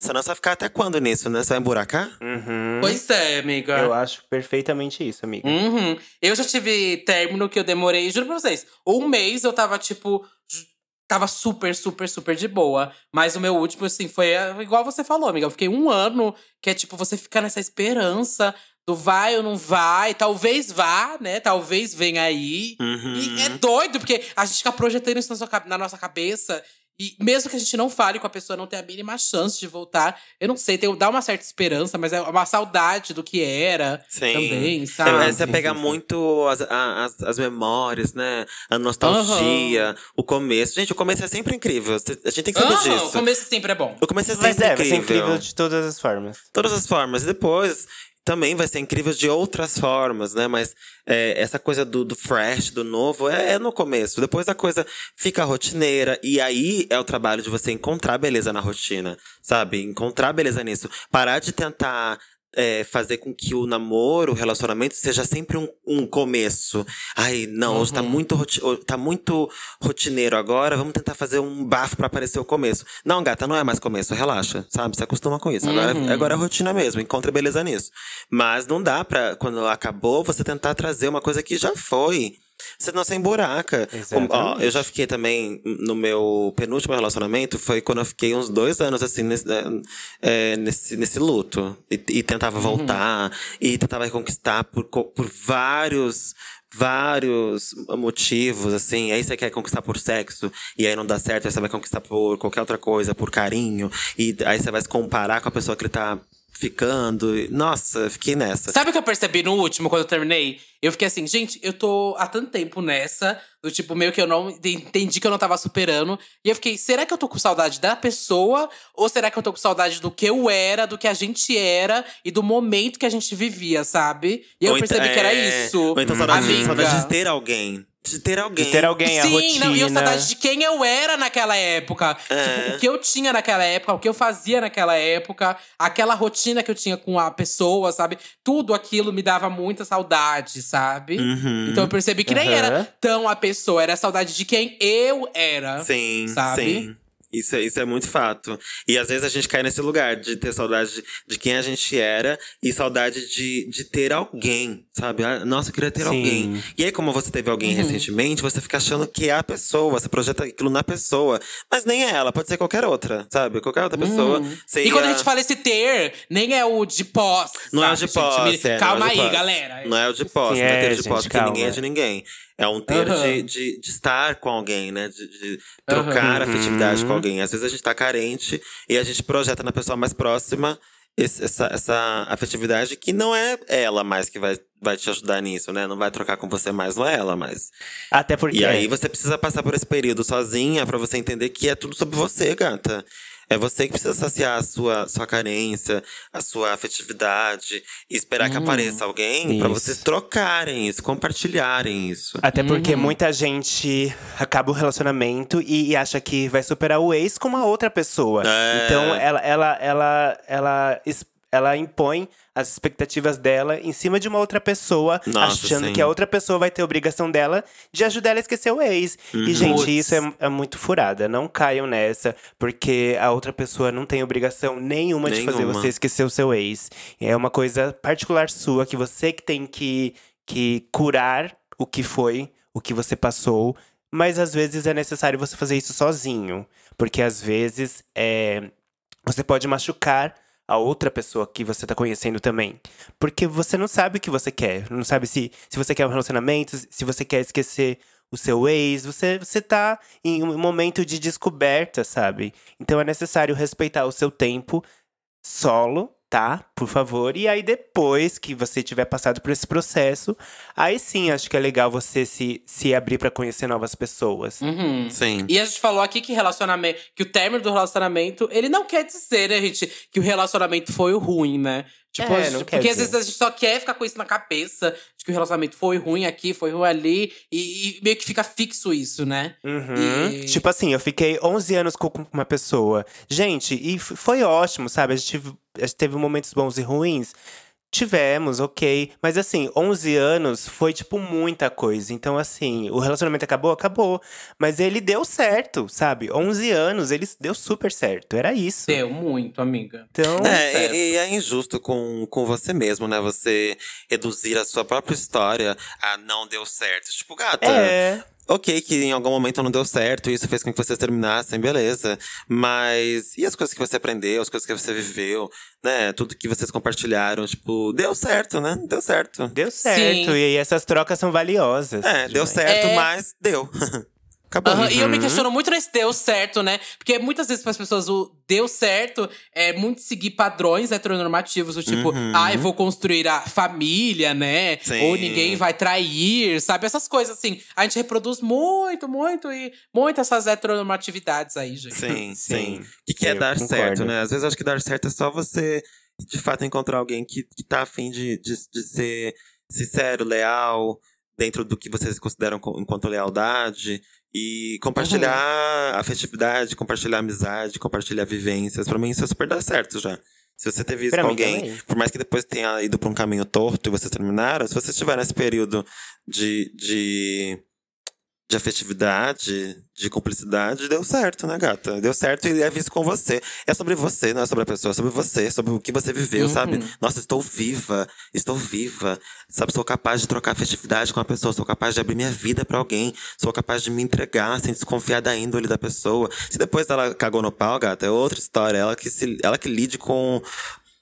Você vai ficar até quando nisso, né? Você vai emburacar? Uhum. Pois é, amiga. Eu acho perfeitamente isso, amiga. Uhum. Eu já tive término que eu demorei, juro pra vocês, um mês eu tava, tipo, tava super, super, super de boa. Mas o meu último, assim, foi igual você falou, amiga. Eu fiquei um ano, que é tipo, você fica nessa esperança do vai ou não vai, talvez vá, né? Talvez venha aí. Uhum. E é doido, porque a gente fica projetando isso na, sua na nossa cabeça. E mesmo que a gente não fale com a pessoa, não tenha a mínima chance de voltar. Eu não sei, tem, dá uma certa esperança, mas é uma saudade do que era Sim. também, É, sabe? Você pega muito as, as, as memórias, né? A nostalgia, o começo. Gente, o começo é sempre incrível. A gente tem que saber Aham, disso. O começo sempre é bom. O começo é sempre Mas é, vai ser incrível. incrível de todas as formas. Todas as formas. E depois também vai ser incrível de outras formas, né? Mas é, essa coisa do, do fresh, do novo, é, é no começo. Depois a coisa fica rotineira. E aí é o trabalho de você encontrar beleza na rotina, sabe? Encontrar beleza nisso. Parar de tentar. É, fazer com que o namoro, o relacionamento seja sempre um, um começo. Ai, não, hoje tá muito, roti- ho- tá muito rotineiro agora, vamos tentar fazer um bafo pra aparecer o começo. Não, gata, não é mais começo, relaxa, sabe? Se acostuma com isso. Agora, agora é rotina mesmo, encontra beleza nisso. Mas não dá pra, quando acabou, você tentar trazer uma coisa que já foi. Você emburaca. Como- ó, Exatamente. eu já fiquei também no meu penúltimo relacionamento, foi quando eu fiquei uns dois anos assim nesse, é, nesse, nesse luto. E, e tentava voltar, e tentava reconquistar por, por vários. Vários motivos, assim. Aí você quer conquistar por sexo, e aí não dá certo, aí você vai conquistar por qualquer outra coisa, por carinho. E aí você vai se comparar com a pessoa que ele tá ficando. Nossa, fiquei nessa. Sabe o que eu percebi no último, quando eu terminei? Eu fiquei assim, gente, eu tô há tanto tempo nessa, do tipo, meio que eu não entendi que eu não tava superando. E eu fiquei, será que eu tô com saudade da pessoa? Ou será que eu tô com saudade do que eu era, do que a gente era e do momento que a gente vivia, sabe? E eu Ou então- percebi que era é, isso. Ou então saudade, saudade de ter alguém. De ter alguém. De ter alguém, a Sim, rotina. não, e eu saudade de quem eu era naquela época. É. Tipo, o que eu tinha naquela época, o que eu fazia naquela época, aquela rotina que eu tinha com a pessoa, sabe? Tudo aquilo me dava muita saudade, sabe? Uhum. Então eu percebi que nem Aham. era tão a pessoa, era a saudade de quem eu era. Sim, Sabe? sim. Isso, é- isso é muito fato. E às vezes a gente cai nesse lugar de ter saudade de, de quem a gente era e saudade de, de ter alguém, sabe? Ah, Nossa, eu queria ter Sim. alguém. E aí, como você teve Uhum. alguém recentemente, você fica achando que é a pessoa, você projeta aquilo na pessoa. Mas nem é ela, pode ser qualquer outra, sabe? Qualquer outra pessoa. Uhum. E quando a gente fala esse ter, nem é o de posse. Não é o sabe, de posse. Me- é, Calma é de aí, posse. galera. Não é o de posse, Sim, não é é, ter de gente, posse, porque calma. ninguém é de ninguém. É um ter Aham. de, de, de estar com alguém, né? De, de trocar Uhum. afetividade com alguém. Às vezes a gente tá carente e a gente projeta na pessoa mais próxima esse- essa, essa afetividade que não é ela mais que vai, vai te ajudar nisso, né? Não vai trocar com você mais, não é ela mais. Até porque. E aí você precisa passar por esse período sozinha pra você entender que é tudo sobre você, gata. É você que precisa saciar a sua, sua carência, a sua afetividade e esperar que apareça alguém pra Isso. vocês trocarem isso, compartilharem isso. Até porque Uhum. muita gente acaba o relacionamento e, e acha que vai superar o ex com uma outra pessoa. É. Então ela, ela, ela, ela, es- ela impõe as expectativas dela em cima de uma outra pessoa, Nossa, achando sim. que a outra pessoa vai ter obrigação dela de ajudar ela a esquecer o ex. Uhum. E, gente, Puts. isso é, é muito furada. Não caiam nessa, porque a outra pessoa não tem obrigação nenhuma, de fazer Nenhuma. você esquecer o seu ex. É uma coisa particular sua que você que tem que, que curar o que foi, o que você passou. Mas às vezes é necessário você fazer isso sozinho. Porque às vezes é, você pode machucar a outra pessoa que você tá conhecendo também. Porque você não sabe o que você quer. Não sabe se, se você quer um relacionamento, se você quer esquecer o seu ex. Você, você tá em um momento de descoberta, sabe? Então é necessário respeitar o seu tempo solo tá? Por favor. E aí, depois que você tiver passado por esse processo, aí sim acho que é legal você se, se abrir para conhecer novas pessoas. Uhum. Sim. E a gente falou aqui que relacionamento, que o término do relacionamento, ele não quer dizer, né, gente, que o relacionamento foi ruim, né? Tipo, É, gente- não quer porque às vezes a gente só quer ficar com isso na cabeça, que o relacionamento foi ruim aqui, foi ruim ali, e, e meio que fica fixo isso, né? Uhum. E- Tipo assim, eu fiquei 11 anos com uma pessoa. Gente, e foi ótimo, sabe? A gente, a gente teve momentos bons e ruins. Tivemos, ok. Mas assim, 11 anos foi, tipo, muita coisa. Então, assim, o relacionamento acabou? Acabou. Mas ele deu certo, sabe? 11 anos, ele deu super certo. Era isso. Deu muito, amiga. Então, É, e, e é injusto com, com você mesmo, né? Você reduzir a sua própria história a não deu certo. Tipo, gata, é. Ok que em algum momento não deu certo, isso fez com que vocês terminassem, beleza. Mas e as coisas que você aprendeu, as coisas que você viveu, né? Tudo que vocês compartilharam, tipo, deu certo, né? Deu certo. Deu certo. Sim. E essas trocas são valiosas. É, deu demais. certo, É. mas deu. Acabou. Aham, E eu Uhum. me questiono muito nesse deu certo, né? Porque muitas vezes para as pessoas o deu certo é muito seguir padrões heteronormativos, do tipo, Uhum. ai, vou construir a família, né? Sim. Ou ninguém vai trair, sabe? Essas coisas assim. A gente reproduz muito, muito e muito essas heteronormatividades aí, gente. Sim, sim. O que, que é Eu dar concordo. certo, né? Às vezes eu acho que dar certo é só você, de fato, encontrar alguém que, que tá afim de, de, de ser sincero, leal, dentro do que vocês consideram co- enquanto lealdade. E compartilhar afetividade, compartilhar amizade, compartilhar vivências. Pra mim, isso é super dar certo já. Se você teve isso Pra com alguém, também. por mais que depois tenha ido pra um caminho torto e vocês terminaram, se você estiver nesse período de, de, de afetividade, de cumplicidade, deu certo, né, gata? Deu certo e é visto com você. É sobre você, não é sobre a pessoa, é sobre você, sobre o que você viveu, Uhum. sabe? Nossa, estou viva, estou viva. Sabe, sou capaz de trocar afetividade com a pessoa, sou capaz de abrir minha vida pra alguém, sou capaz de me entregar sem desconfiar da índole da pessoa. Se depois ela cagou no pau, gata, é outra história. Ela que, se, ela que lide com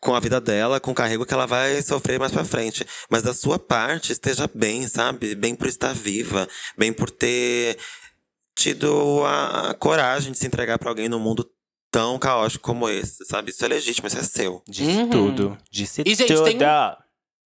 com a vida dela, com o carrego que ela vai sofrer mais pra frente. Mas da sua parte, esteja bem, sabe? Bem por estar viva, bem por ter tido a coragem de se entregar pra alguém num mundo tão caótico como esse, sabe? Isso é legítimo, isso é seu. Disse Uhum. tudo. Disse E, gente, tudo. tem um-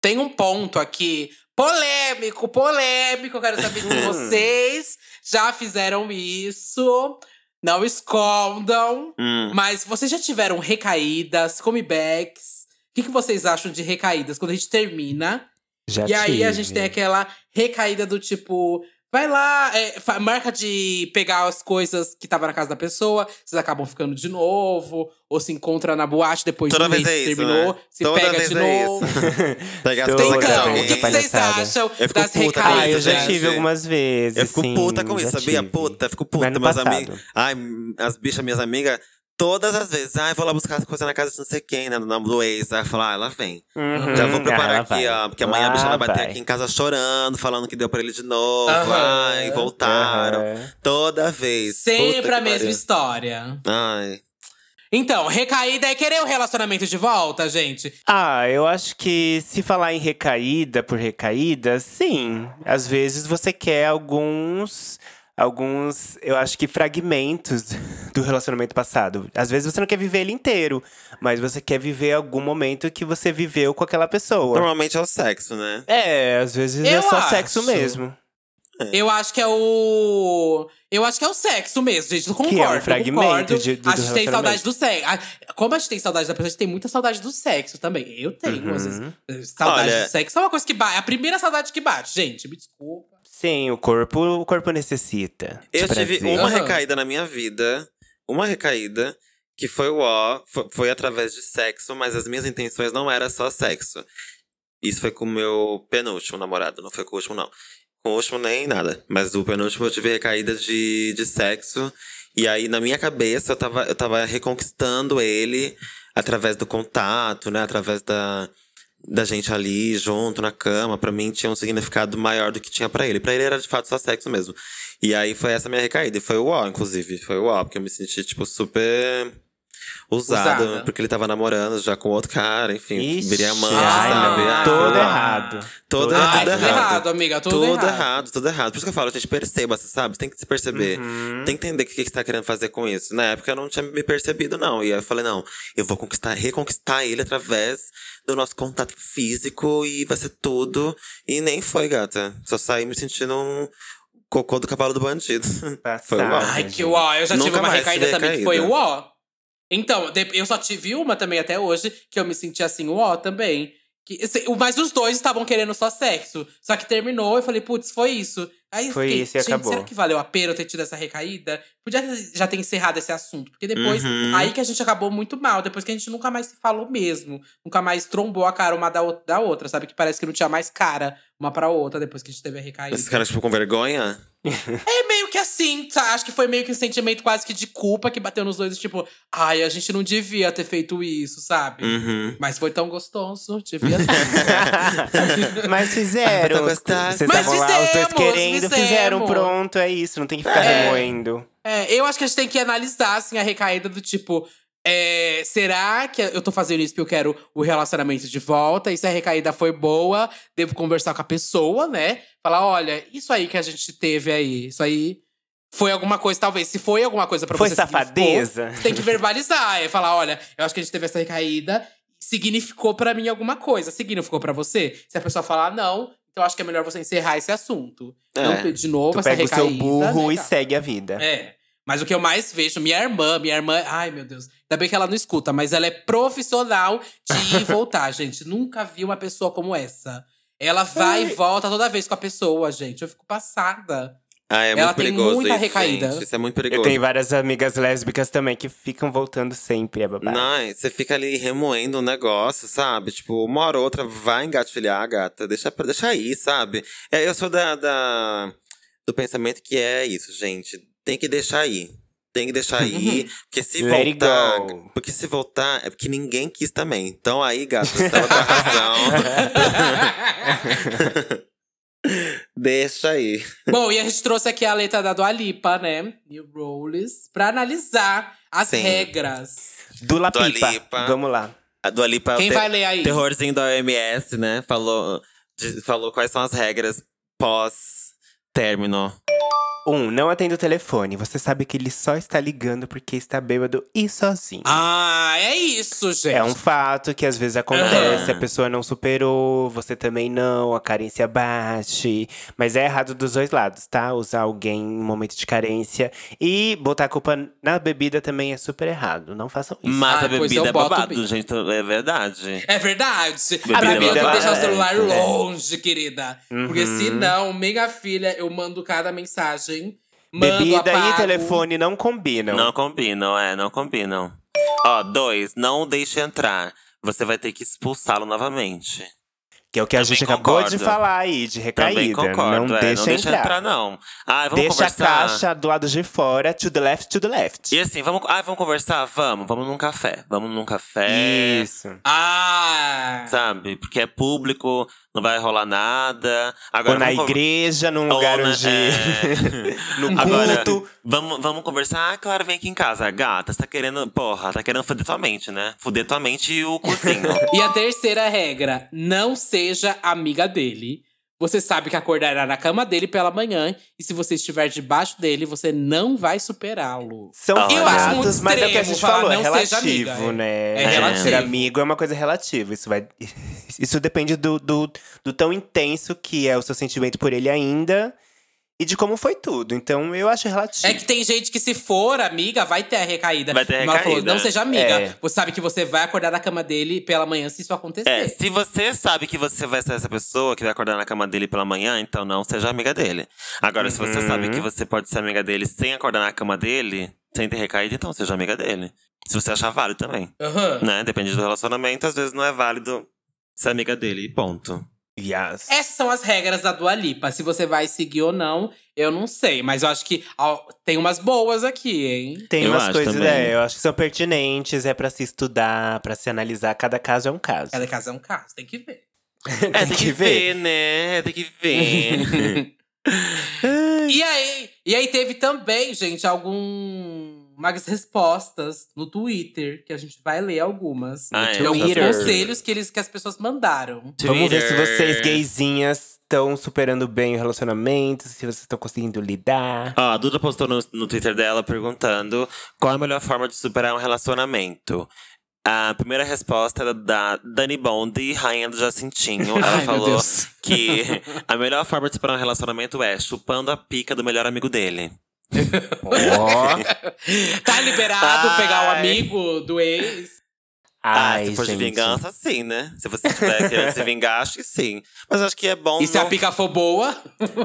Tem um ponto aqui polêmico, polêmico. Eu quero saber se vocês já fizeram isso. Não escondam. Hum. Mas vocês já tiveram recaídas, comebacks? O que, que vocês acham de recaídas? Quando a gente termina. Já e aí a tive. gente tem aquela recaída do tipo. Vai lá, é, marca de pegar as coisas que tava na casa da pessoa, vocês acabam ficando de novo, ou se encontra na boate depois Toda de um mês é isso, terminou, né? se Toda pega vez de é novo. Pegar as coisas Então, o que, que vocês acham Eu das com Ah, recaídas? eu já tive algumas vezes. Eu fico sim, puta com isso, sabia? tive. Puta, fico puta, meus amigos. Ai, as bichas, minhas amigas, todas as vezes. Ai, vou lá buscar as coisas na casa de não sei quem, né? No nome do ex. Aí falar, ah, ela vem. Uhum. Já vou preparar Ah, aqui, vai. ó. Porque amanhã a Lá bicha vai bater aqui em casa chorando, falando que deu pra ele de novo. Aham. Ai, voltaram. Aham. Toda vez. Sempre a mesma pariu. história. Ai. Então, recaída é querer o relacionamento de volta, gente. Ah, eu acho que se falar em recaída por recaída, sim. Às vezes você quer alguns. Alguns, eu acho que fragmentos do relacionamento passado. Às vezes você não quer viver ele inteiro, mas você quer viver algum momento que você viveu com aquela pessoa. Normalmente é o sexo, né? É, às vezes é Eu só acho. sexo mesmo. Eu acho que é o. Eu acho que é o sexo mesmo, gente. Eu concordo. Que é um fragmento de- do a gente tem saudade do sexo. Como a gente tem saudade da pessoa, a gente tem muita saudade do sexo também. Eu tenho, Uhum. às vezes. Saudade Olha- do sexo é uma coisa que bate. É a primeira saudade que bate, gente. Me desculpa. Sim, o corpo, o corpo necessita. Eu tive uma Aham. recaída na minha vida. Uma recaída. Que foi o ó. Foi, foi através de sexo, mas as minhas intenções não era só sexo. Isso foi com o meu penúltimo namorado, não foi com o último, não. Com o último nem nada. Mas o penúltimo eu tive recaída de, de sexo. E aí, na minha cabeça, eu tava, eu tava reconquistando ele através do contato, né? Através da, da gente ali junto na cama. Pra mim tinha um significado maior do que tinha pra ele. Pra ele era de fato só sexo mesmo. E aí foi essa minha recaída. E foi o ó, inclusive. Foi o ó, porque eu me senti, tipo, super usado, Usada. porque ele tava namorando já com outro cara, enfim, Ixi, viria amante, ai, sabe? Ai, todo errado. Todo, Todo errado, Ai, tudo tudo errado. amiga, tudo tudo errado. errado, tudo errado. Por isso que eu falo, gente, perceba, você sabe? Tem que se perceber. Uhum. Tem que entender o que, que você tá querendo fazer com isso. Na época eu não tinha me percebido, não. E aí eu falei, não, eu vou conquistar, reconquistar ele através do nosso contato físico e vai ser tudo. E nem foi, gata. Só saí me sentindo um cocô do cavalo do bandido. Foi uau. Ai, que uó. Eu já tive Nunca uma mais recaída tive também que foi recaída. Então, eu só tive uma também até hoje, que eu me senti assim, uó, também. Que, mas os dois estavam querendo só sexo. Só que terminou, eu falei, putz, foi isso. Aí Foi fiquei, isso e gente, acabou. será que valeu a pena eu ter tido essa recaída? Podia já ter encerrado esse assunto. Porque depois, Uhum. aí que a gente acabou muito mal. Depois que a gente nunca mais se falou mesmo. Nunca mais trombou a cara uma da, da outra, sabe? Que parece que não tinha mais cara uma pra outra depois que a gente teve a recaída. Esse cara, tipo, com vergonha? É meio que assim, tá? Acho que foi meio que um sentimento quase que de culpa que bateu nos dois, tipo, ai, a gente não devia ter feito isso, sabe? Uhum. Mas foi tão gostoso, devia ter. Mas fizeram. Ah. Vocês Mas estavam lá, os dois querendo, fizemos. fizeram, pronto, é isso. Não tem que ficar É. remoendo. É, eu acho que a gente tem que analisar, assim, a recaída do tipo. é, será que eu tô fazendo isso porque eu quero o relacionamento de volta? E se a recaída foi boa, devo conversar com a pessoa, né? Falar, olha, isso aí que a gente teve aí, isso aí foi alguma coisa, talvez. Se foi alguma coisa pra Foi você. safadeza? significou, Tem que verbalizar. É falar, olha, eu acho que a gente teve essa recaída, significou pra mim alguma coisa. Significou pra você? Se a pessoa falar não, então eu acho que é melhor você encerrar esse assunto. É. Não de novo Tu essa pega o recaída. seu burro né, e segue a vida. É. Mas o que eu mais vejo, minha irmã, minha irmã, ai meu Deus, ainda bem que ela não escuta, mas ela é profissional de ir e voltar, gente. Nunca vi uma pessoa como essa. Ela vai e volta toda vez com a pessoa, gente. Eu fico passada. Ah, é Ela muito tem perigoso muita isso, recaída. gente. Isso é muito Eu perigoso. tenho várias amigas lésbicas também que ficam voltando sempre, é babado. Não, você fica ali remoendo um negócio, sabe? Tipo, uma hora ou outra vai engatilhar, gata. Deixa, deixa aí, sabe? É, eu sou da, da- do pensamento que é isso, gente. Tem que deixar aí. Tem que deixar aí. Porque se Let voltar. go. Porque se voltar, é porque ninguém quis também. Então aí, gata, você tava com a razão. Deixa aí. Bom, e a gente trouxe aqui a letra da Dua Lipa, né? New Rules, pra analisar as Sim. regras. Dula Dua Pipa. Lipa. Vamos lá. A Dua Lipa é o Quem vai ler aí? terrorzinho da OMS, né? Falou, de- falou quais são as regras pós-término. Um, não atenda o telefone. Você sabe que ele só está ligando porque está bêbado e sozinho. Ah, é isso, gente. É um fato que às vezes acontece, Aham. a pessoa não superou, você também não, a carência bate. Mas é errado dos dois lados, tá? Usar alguém em momento de carência. E botar a culpa na bebida também é super errado. Não façam isso. Mas Ah, a bebida é babado, gente. É verdade. É verdade. Bebida pra mim, eu tenho que é deixar o babado. celular É. longe, querida. Porque Uhum. senão, minha filha, eu mando cada mensagem. Mando, Bebida apago. e telefone não combinam. Não combinam, é, não combinam. Ó, dois, não deixe entrar. Você vai ter que expulsá-lo novamente. Que é o que a Também gente acabou concordo. de falar aí, de Também recaída. concordo, não é, deixa não deixa entrar. entrar, não. Ah, vamos Deixa a conversar. caixa do lado de fora, to the left, to the left. E assim, vamos, ah, vamos conversar? Vamos, vamos num café. Vamos num café. Isso. Ah! Sabe? Porque é público, não vai rolar nada. Agora, Ou na vamos igreja, num Ou lugar na- onde. é. no Agora, culto. vamos, vamos conversar. Ah, claro, vem aqui em casa. Gata, você tá querendo. Porra, tá querendo foder tua mente, né? Fuder tua mente e o cozinho. E a terceira regra: não seja amiga dele. Você sabe que acordará na cama dele pela manhã. E se você estiver debaixo dele, você não vai superá-lo. São Eu acho muito mas é o que a extremo gente falar, falou, é não seja relativo, amiga, é. né? É relativo. Ser amigo é uma coisa relativa. Isso vai. Isso depende do, do, do tão intenso que é o seu sentimento por ele ainda e de como foi tudo. Então eu acho relativo. É que tem gente que, se for amiga, vai ter a recaída. Vai ter a ela falou, recaída. não seja amiga. É. Você sabe que você vai acordar na cama dele pela manhã se isso acontecer. É, se você sabe que você vai ser essa pessoa que vai acordar na cama dele pela manhã, então não seja amiga dele. Agora, se você Uhum. sabe que você pode ser amiga dele sem acordar na cama dele, sem ter recaída, então seja amiga dele. Se você achar válido também. Aham. Né? Depende do relacionamento, às vezes não é válido ser amiga dele. E ponto. Yes. Essas são as regras da Dua Lipa. Se você vai seguir ou não, eu não sei. Mas eu acho que ó, tem umas boas aqui, hein? Tem Eu umas coisas, também. é, eu acho que são pertinentes, é pra se estudar, pra se analisar. Cada caso é um caso. Cada caso é um caso, tem que ver. É, tem que ver, né? Tem que ver. e aí, e aí teve também, gente, alguns umas respostas no Twitter, que a gente vai ler algumas. Ah, é? alguns Twitter. conselhos que, eles, que as pessoas mandaram. Vamos ver se Twitter. vocês gaysinhas estão superando bem o relacionamento, se vocês estão conseguindo lidar. Ó, a Duda postou no, no Twitter dela perguntando qual é a melhor forma de superar um relacionamento. A primeira resposta era da Dani Bondi, rainha do Jacintinho. Ela Ai, falou que a melhor forma de superar um relacionamento é chupando a pica do melhor amigo dele. Ó. Tá liberado pegar o Ai. amigo do ex? Ai, ah, se for de gente. vingança, sim, né? Se você estiver querendo se vingar, acho que sim. Mas acho que é bom. E se a pica for boa?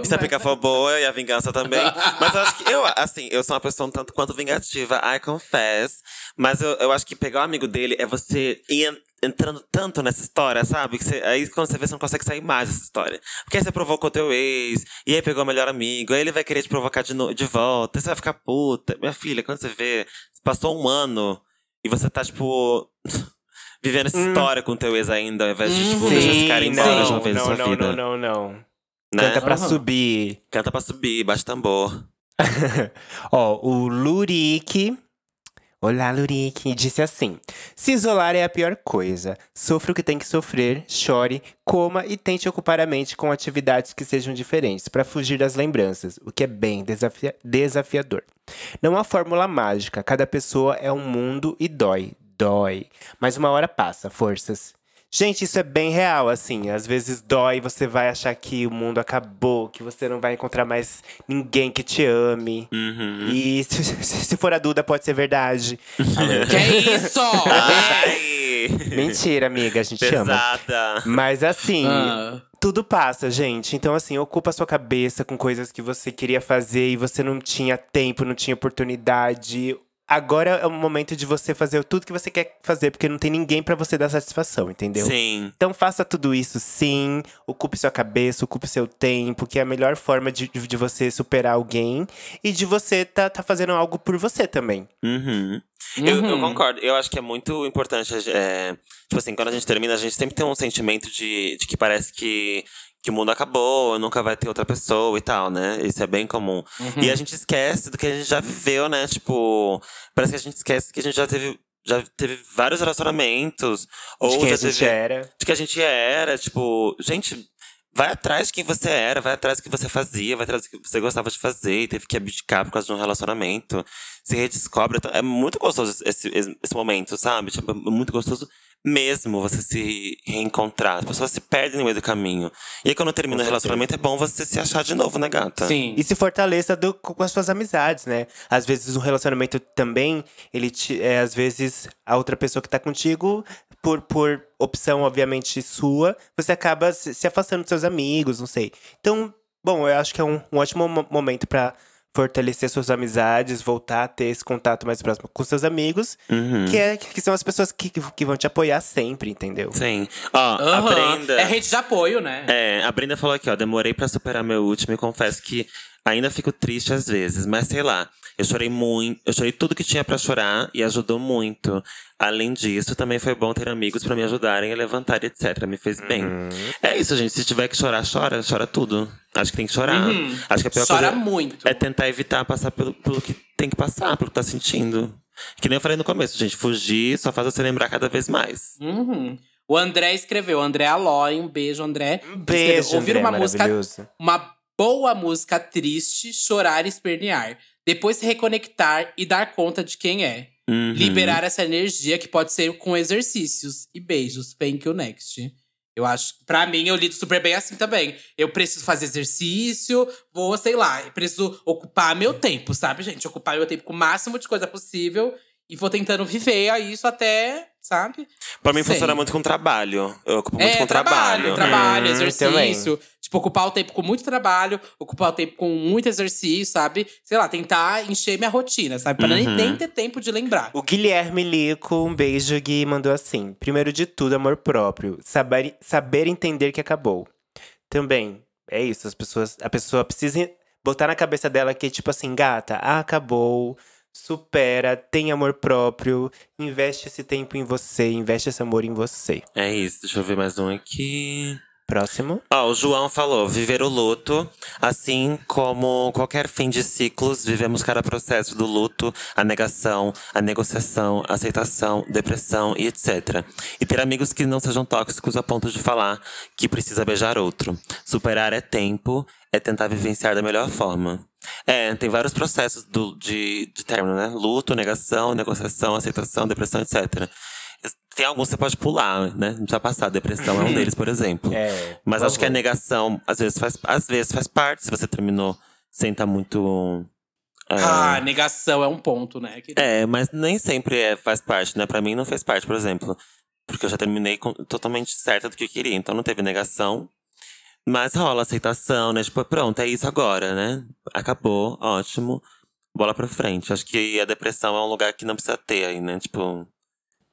E se a pica for boa e a vingança também. Mas eu acho que eu, assim, eu sou uma pessoa um tanto quanto vingativa, I confess. Mas eu, eu acho que pegar o amigo dele é você ir entrando tanto nessa história, sabe? Que você- aí quando você vê, você não consegue sair mais dessa história. Porque aí você provocou teu ex, e aí pegou o melhor amigo, aí ele vai querer te provocar de, no, de volta, aí você vai ficar puta. Minha filha, quando você vê, passou um ano e você tá, tipo. Vivendo essa história com teu ex ainda, ao invés de, tipo, deixar esse cara Sim, embora não, de uma vez não, na sua não, vida. não, não, não. Né? Canta pra Aham. subir. Canta pra subir, bate tambor. Ó, o Lurique. Olá, Lurique. Disse assim: Se isolar é a pior coisa. Sofra o que tem que sofrer, chore, coma e tente ocupar a mente com atividades que sejam diferentes, para fugir das lembranças, o que é bem desafia- desafiador. Não há fórmula mágica, cada pessoa é um mundo e dói. Dói. Mas uma hora passa, forças. Gente, isso é bem real, assim. Às vezes dói, você vai achar que o mundo acabou, que você não vai encontrar mais ninguém que te ame. Uhum. E se, se- for a Duda, pode ser verdade. que é isso? Ai! Mentira, amiga, a gente ama. Pesada. Mas assim, Ah. tudo passa, gente. Então, assim, ocupa a sua cabeça com coisas que você queria fazer e você não tinha tempo, não tinha oportunidade. Agora é o momento de você fazer tudo que você quer fazer, porque não tem ninguém pra você dar satisfação, entendeu? Sim. Então faça tudo isso sim, ocupe sua cabeça, ocupe seu tempo, que é a melhor forma de, de você superar alguém e de você tá, tá fazendo algo por você também. Uhum. Eu, eu Uhum. concordo. Eu acho que é muito importante. é, tipo assim, quando a gente termina, a gente sempre tem um sentimento de, de que parece que, que o mundo acabou, nunca vai ter outra pessoa e tal, né? Isso é bem comum. E a gente esquece do que a gente já viveu, né? Tipo, parece que a gente esquece que a gente já teve. Já teve vários relacionamentos. Ou de quem já a gente teve, era. de que a gente era, tipo, gente, vai atrás de quem você era, vai atrás do que você fazia, vai atrás do que você gostava de fazer e teve que abdicar por causa de um relacionamento. Se redescobre. É muito gostoso esse, esse momento, sabe? Tipo, é muito gostoso mesmo você se reencontrar. As pessoas se perdem no meio do caminho. E aí, quando termina o relacionamento, é bom você se achar de novo, né, gata? Sim. E se fortaleça do- com as suas amizades, né? Às vezes um relacionamento também, ele te, é, às vezes a outra pessoa que tá contigo, por, por opção, obviamente, sua, você acaba se, se afastando dos seus amigos, não sei. Então, bom, eu acho que é um, um ótimo mo- momento pra fortalecer suas amizades, voltar a ter esse contato mais próximo com seus amigos, Uhum. que, é, que são as pessoas que, que vão te apoiar sempre, entendeu? Sim. Ó, a Aham. Brenda. É rede de apoio, né? É, a Brenda falou aqui, ó, demorei pra superar meu último e confesso que ainda fico triste às vezes, mas sei lá, eu chorei muito, eu chorei tudo que tinha pra chorar e ajudou muito. Além disso, também foi bom ter amigos pra me ajudarem a levantar etc, me fez bem. É isso, gente, se tiver que chorar, chora, chora tudo. Acho que tem que chorar. Acho que a pior Chora coisa muito. é tentar evitar passar pelo, pelo que tem que passar, pelo que tá sentindo. Que nem eu falei no começo, gente, fugir só faz você lembrar cada vez mais. Uhum. O André escreveu, André Aloy, um beijo, André. Um beijo, Escreveu, Ouvir André, uma música, uma boa música triste, chorar e espernear. Depois se reconectar e dar conta de quem é. Uhum. Liberar essa energia que pode ser com exercícios e beijos. Thank you, next. Eu acho, pra mim, eu lido super bem assim também. Eu preciso fazer exercício, vou, sei lá, preciso ocupar meu tempo, sabe, gente? Ocupar meu tempo com o máximo de coisa possível. E vou tentando viver isso até, sabe? Pra mim Sei. funciona muito com trabalho. Eu ocupo muito é, com trabalho, trabalho. trabalho, Hum, exercício. Tipo, ocupar o tempo com muito trabalho, ocupar o tempo com muito exercício, sabe? Sei lá, tentar encher minha rotina, sabe? Pra nem, Uhum. nem ter tempo de lembrar. O Guilherme Lico, um beijo, Gui, mandou assim. Primeiro de tudo, amor próprio. Saber, saber entender que acabou. Também, é isso. As pessoas, a pessoa precisa botar na cabeça dela que, tipo assim, gata, ah, acabou. Supera, tem amor próprio. Investe esse tempo em você, investe esse amor em você. É isso, deixa eu ver mais um aqui. Próximo. Ó, o João falou: viver o luto, assim como qualquer fim de ciclos, vivemos cada processo do luto, a negação, a negociação, a aceitação, depressão e etc. E ter amigos que não sejam tóxicos a ponto de falar que precisa beijar outro. Superar é tempo, é tentar vivenciar da melhor forma. É, tem vários processos do, de, de término, né? Luto, negação, negociação, aceitação, depressão, etc. Tem alguns que você pode pular, né? Não precisa passar. Depressão é um deles, por exemplo. É, Mas acho que a favor. negação, às vezes, faz, às vezes faz parte. Se você terminou sem estar muito. é, Ah, negação é um ponto, né? Que- é, mas nem sempre é, faz parte, né? Pra mim não fez parte, por exemplo. Porque eu já terminei com- totalmente certa do que eu queria. Então não teve negação. Mas rola aceitação, né? Tipo, pronto, é isso agora, né? Acabou, ótimo. Bola pra frente. Acho que a depressão é um lugar que não precisa ter aí, né? Tipo,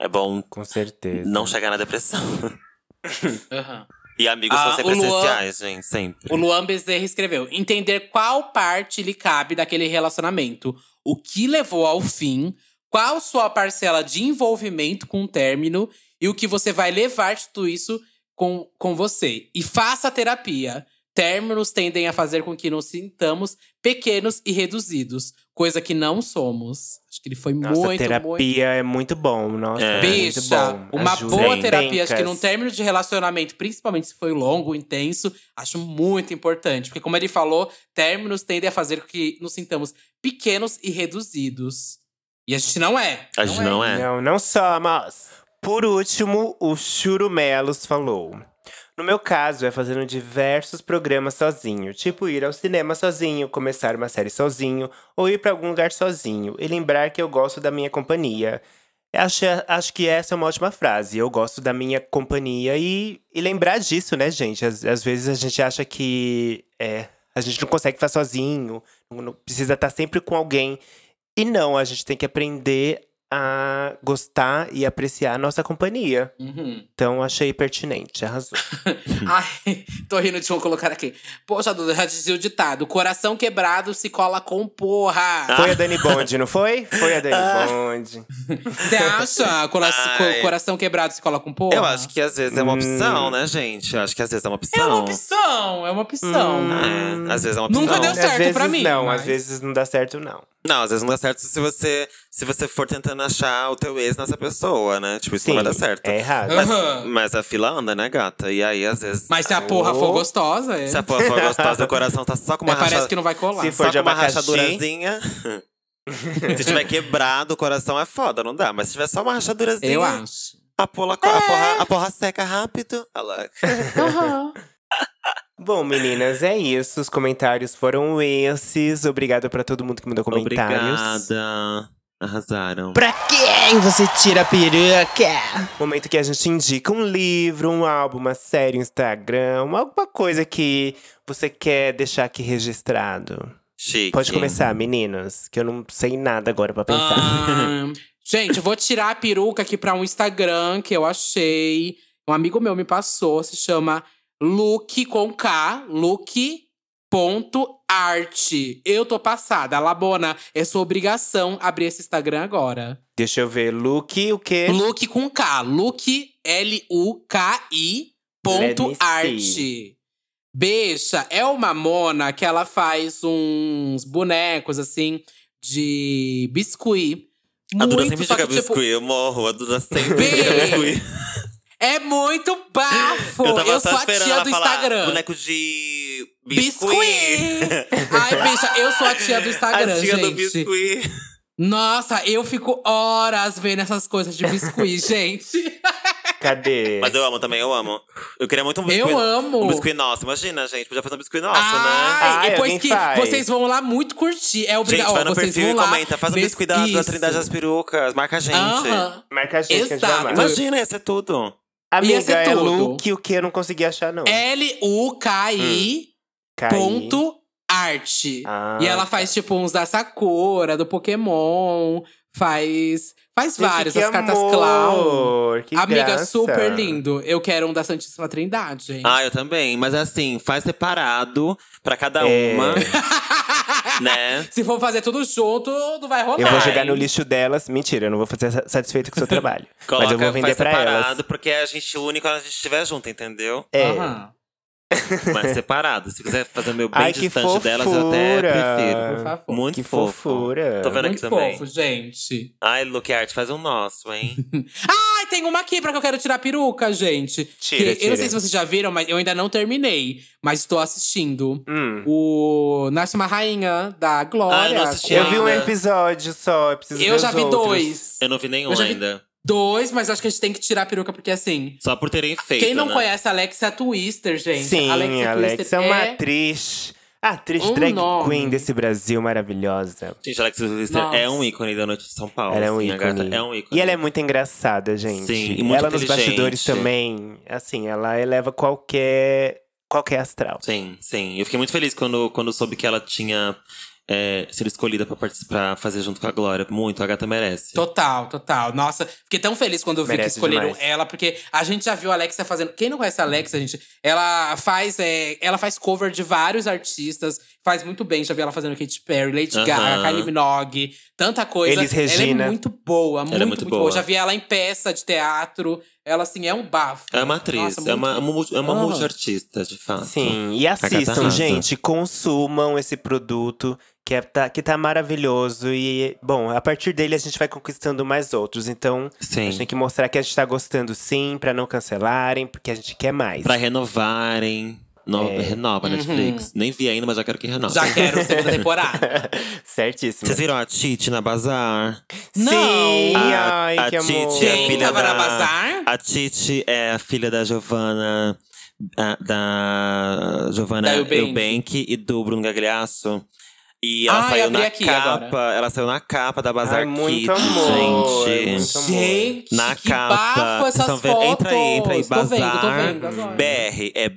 é bom Com certeza. não chegar na depressão. Aham. E amigos Ah, são sempre Luan- essenciais, gente, sempre. O Luan Bezerra escreveu: entender qual parte lhe cabe daquele relacionamento, o que levou ao fim, qual sua parcela de envolvimento com o término e o que você vai levar de tudo isso com, com você. E faça terapia. Términos tendem a fazer com que nos sintamos pequenos e reduzidos, coisa que não somos. Acho que ele foi Nossa, muito, terapia muito. é muito bom. Nossa, É. é muito Bicha, bom. uma Ajuda boa terapia, acho que num término de relacionamento, principalmente se foi longo, intenso, acho muito importante. Porque, como ele falou, términos tendem a fazer com que nos sintamos pequenos e reduzidos. E a gente não é. A gente não é. Não, não somos. Por último, o Churumelos falou. No meu caso, é fazendo diversos programas sozinho, tipo ir ao cinema sozinho, começar uma série sozinho, ou ir pra algum lugar sozinho, e lembrar que eu gosto da minha companhia. Acho, acho que essa é uma ótima frase. Eu gosto da minha companhia e, e lembrar disso, né, gente? Às, às vezes a gente acha que é, a gente não consegue fazer sozinho, não precisa estar sempre com alguém. E não, a gente tem que aprender a gostar e apreciar a nossa companhia. Uhum. Então, achei pertinente, arrasou. Ai, tô rindo de um colocar aqui. Poxa, Duda, já dizia o ditado: coração quebrado se cola com porra. Foi a Dani Bond, não foi? Foi a Dani Bond. Você acha? Cora- Ai. co- coração quebrado se cola com porra? Eu acho que às vezes é uma Hum. opção, né, gente? Eu acho que às vezes é uma opção. É uma opção, é uma opção. É, às vezes é uma opção. Nunca deu Às certo vezes pra mim, Não, mas- às vezes não dá certo, não. Não, às vezes não dá certo se você, se você for tentando achar o teu ex nessa pessoa, né? Tipo, isso Sim, não vai dar certo. é errado. Mas, Aham. mas a fila anda, né, gata? E aí, às vezes. Mas se a porra for gostosa, é. Se a porra for gostosa, o coração tá só com uma É, parece racha- que não vai colar. Se só for de com uma abacaxi. rachadurazinha. se tiver quebrado, o coração é foda, não dá. Mas se tiver só uma rachadurazinha, Eu acho. a porra, a, porra, a porra seca rápido. Olha lá. Bom, meninas, é isso. Os comentários foram esses. Obrigado pra todo mundo que mandou comentários. Obrigada. Arrasaram. Pra quem você tira a peruca? Momento que a gente indica um livro, um álbum, uma série, um Instagram, alguma coisa que você quer deixar aqui registrado. Chique. Pode começar, meninos, que eu não sei nada agora pra pensar. Ah, gente, eu vou tirar a peruca aqui pra um Instagram que eu achei. Um amigo meu me passou, se chama Look com K, Look ponto arte. Eu tô passada. Labona, é sua obrigação abrir esse Instagram agora. Deixa eu ver. Look, o quê? Look com K. Look, L-U-K-I ponto arte. Beixa é uma mona que ela faz uns bonecos, assim, de biscuit. A Duda sempre que, tipo, biscuit, eu morro. A Duda sempre fica biscuit. É muito bafo! Eu tava Eu, só sou a tia ela do Instagram. boneco de Biscuit! biscuit. Ai, bicha, eu sou a tia do Instagram, a tia gente. do biscuit. Nossa, eu fico horas vendo essas coisas de biscuit, gente. Cadê? Mas eu amo também, eu amo. Eu queria muito um biscuit. Eu amo. Um biscuit nosso. Imagina, gente. Podia fazer um biscuit nosso, né? Ai, Ai, depois alguém que faz. vocês vão lá muito curtir. É Gente, obrigado. vai no perfil e comenta. Faz um biscuit da, da. Trindade das Perucas. Marca a gente. Aham. Marca a gente que a gente vai Exato. Imagina, ia ser tudo. Amiga, Ia ser é tudo. look, o que eu não consegui achar, não. L-U-K-I Caí. ponto arte. Ah, E ela faz, tipo, uns da Sakura, do Pokémon. Faz. Faz Gente, vários, as cartas amor, clown. que Amiga, graça. super lindo. Eu quero um da Santíssima Trindade, gente. Ah, eu também. Mas assim, faz separado pra cada É. uma, né? Se for fazer tudo junto, não vai rolar. Eu vou jogar no lixo delas. Mentira, eu não vou fazer sa- satisfeito com o seu trabalho. Coloca, Mas eu vou vender faz pra separado, elas. porque a gente une quando a gente estiver junto, entendeu? É. Aham. Mas separado. Se quiser fazer meu bem Ai, distante delas, eu até prefiro. Por favor. Muito Que fofo. fofura. Tô vendo aqui Muito também. fofo, gente. Ai, Look Art, faz um nosso, hein? Ai, tem uma aqui pra que eu quero tirar a peruca, gente. Tira, Que Eu não sei tira. se vocês já viram, mas eu ainda não terminei. Mas estou assistindo. Hum. O Nasce uma Rainha, da Glória. Ah, eu Eu vi um episódio só, eu preciso Eu ver já os vi outros. dois. Eu não vi nenhum Eu já vi- ainda. Dois, mas acho que a gente tem que tirar a peruca, porque assim… Só por terem feito, Quem não né? conhece a Alexia Twister, gente… Sim, Alexia a Alex Twister é uma é atriz. Atriz Um drag nome. queen desse Brasil maravilhosa. Gente, Alex Twister Nossa. é um ícone da noite de São Paulo. Ela é um assim, ícone. é um ícone. E ela é muito engraçada, gente. Sim, e muito ela nos bastidores também, assim, ela eleva qualquer qualquer astral. Sim, sim. Eu fiquei muito feliz quando, quando soube que ela tinha é, sido escolhida pra, participar, fazer junto com a Glória. Muito, a gata merece. Total, total. Nossa, fiquei tão feliz quando eu vi que Merece escolheram demais. ela, porque a gente já viu a Alexia fazendo. Quem não conhece a Alexia, gente, ela faz, é, ela faz cover de vários artistas, faz muito bem. Já vi ela fazendo Katy Perry, Lady Aham. Gaga, Kylie Minogue, tanta coisa. Elis Ela Regina. é muito boa, muito, é muito, muito boa. boa. Já vi ela em peça de teatro. Ela, assim, é um bafo. É uma atriz, Nossa, é muito- uma, é uma Ah. multiartista, de fato. Sim, e assistam, gente, consumam esse produto que, é, tá, que tá maravilhoso. E, bom, a partir dele a gente vai conquistando mais outros. Então, a Sim. gente tem que mostrar que a gente tá gostando sim, pra não cancelarem, porque a gente quer mais. Pra renovarem. No, Renova Netflix. Nem vi ainda, mas já quero que renove. Uhum. Já quero segunda temporada. Certíssimo. Vocês viram a Titi na Bazar? Não. Sim, A- ai, a que Titi amor. é filha tava da, na Bazar? A Titi é a filha da Giovanna. a- Da Giovanna Da Eubank. Eubank e do Bruno Gagliasso. E ela Ai, saiu na aqui capa. agora. Ela saiu na capa da Bazar Ai, muito Kids, amor, gente. muito amor. Gente, Na que capa. bafo essas tão vendo? fotos. Entra aí, entra aí. Tô Bazar vendo, tô vendo. BR. É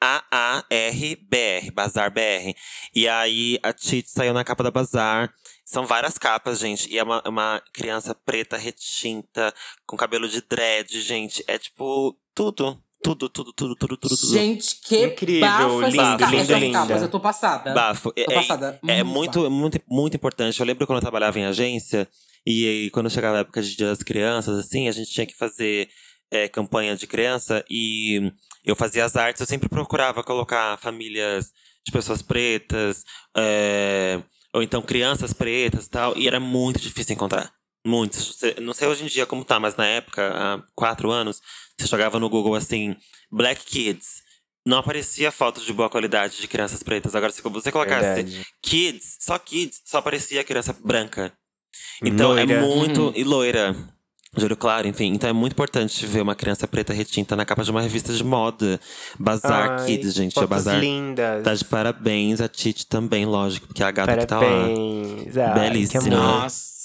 B-A-Z-A-A-R BR. Bazar BR. E aí a Titi saiu na capa da Bazar. São várias capas, gente. E é uma, uma criança preta, retinta, com cabelo de dread, gente. É tipo tudo. Tudo, tudo, tudo, tudo, tudo, tudo. Gente, que Incrível, bafo lindo, linda. capas. Eu tô passada. Bafo. Tô É- passada. É, Hum, muito, muito, muito importante. Eu lembro quando eu trabalhava em agência, e, aí quando chegava a época de Dia das Crianças, assim, a gente tinha que fazer é, campanha de criança e eu fazia as artes, eu sempre procurava colocar famílias de pessoas pretas, é, ou então crianças pretas e tal, e era muito difícil encontrar. Muito. Cê- Não sei hoje em dia como tá, mas na época, há quatro anos, você jogava no Google assim, Black Kids. Não aparecia fotos de boa qualidade de crianças pretas. Agora, se você colocasse Verdade. Kids, só Kids, só aparecia criança branca. Então Loira. é muito. Uhum. E loira. Olho claro, enfim. Então é muito importante ver uma criança preta retinta na capa de uma revista de moda. Bazar Ai, Kids, gente. O fotos Bazar lindas. tá de parabéns. A Titi também, lógico, porque é a gata que tá lá. Parabéns. Ai, Belíssima. Nossa.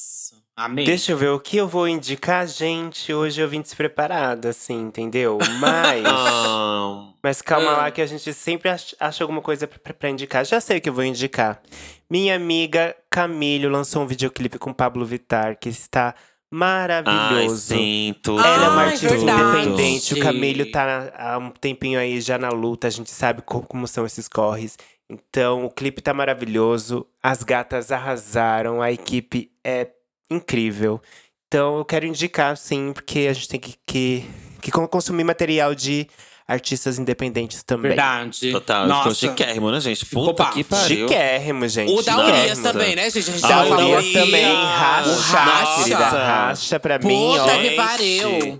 Deixa eu ver o que eu vou indicar, gente. Hoje eu vim despreparada, assim, entendeu? Mas. Mas calma Ah. lá que a gente sempre ach- acha alguma coisa pra, pra indicar. Já sei o que eu vou indicar. Minha amiga Camilo lançou um videoclipe com Pablo Vittar que está ai, maravilhoso. sim, tudo. Ela é uma Ai, artista verdade. independente. O Camilo tá há um tempinho aí já na luta. A gente sabe co- como são esses corres. Então, o clipe tá maravilhoso. As gatas arrasaram. A equipe é incrível. Então, eu quero indicar, sim, porque a gente tem que, que, que con- consumir material de artistas independentes também. Verdade. Total, Nossa. ficou chiquérrimo, né, gente? Ficou Puta que pariu. Chiquérrimo, gente. O da. Urias também, né, gente? A gente Da já Da falou Urias aqui. também, O racha, racha. querida, racha pra mim, ó. Puta que Gente. pariu.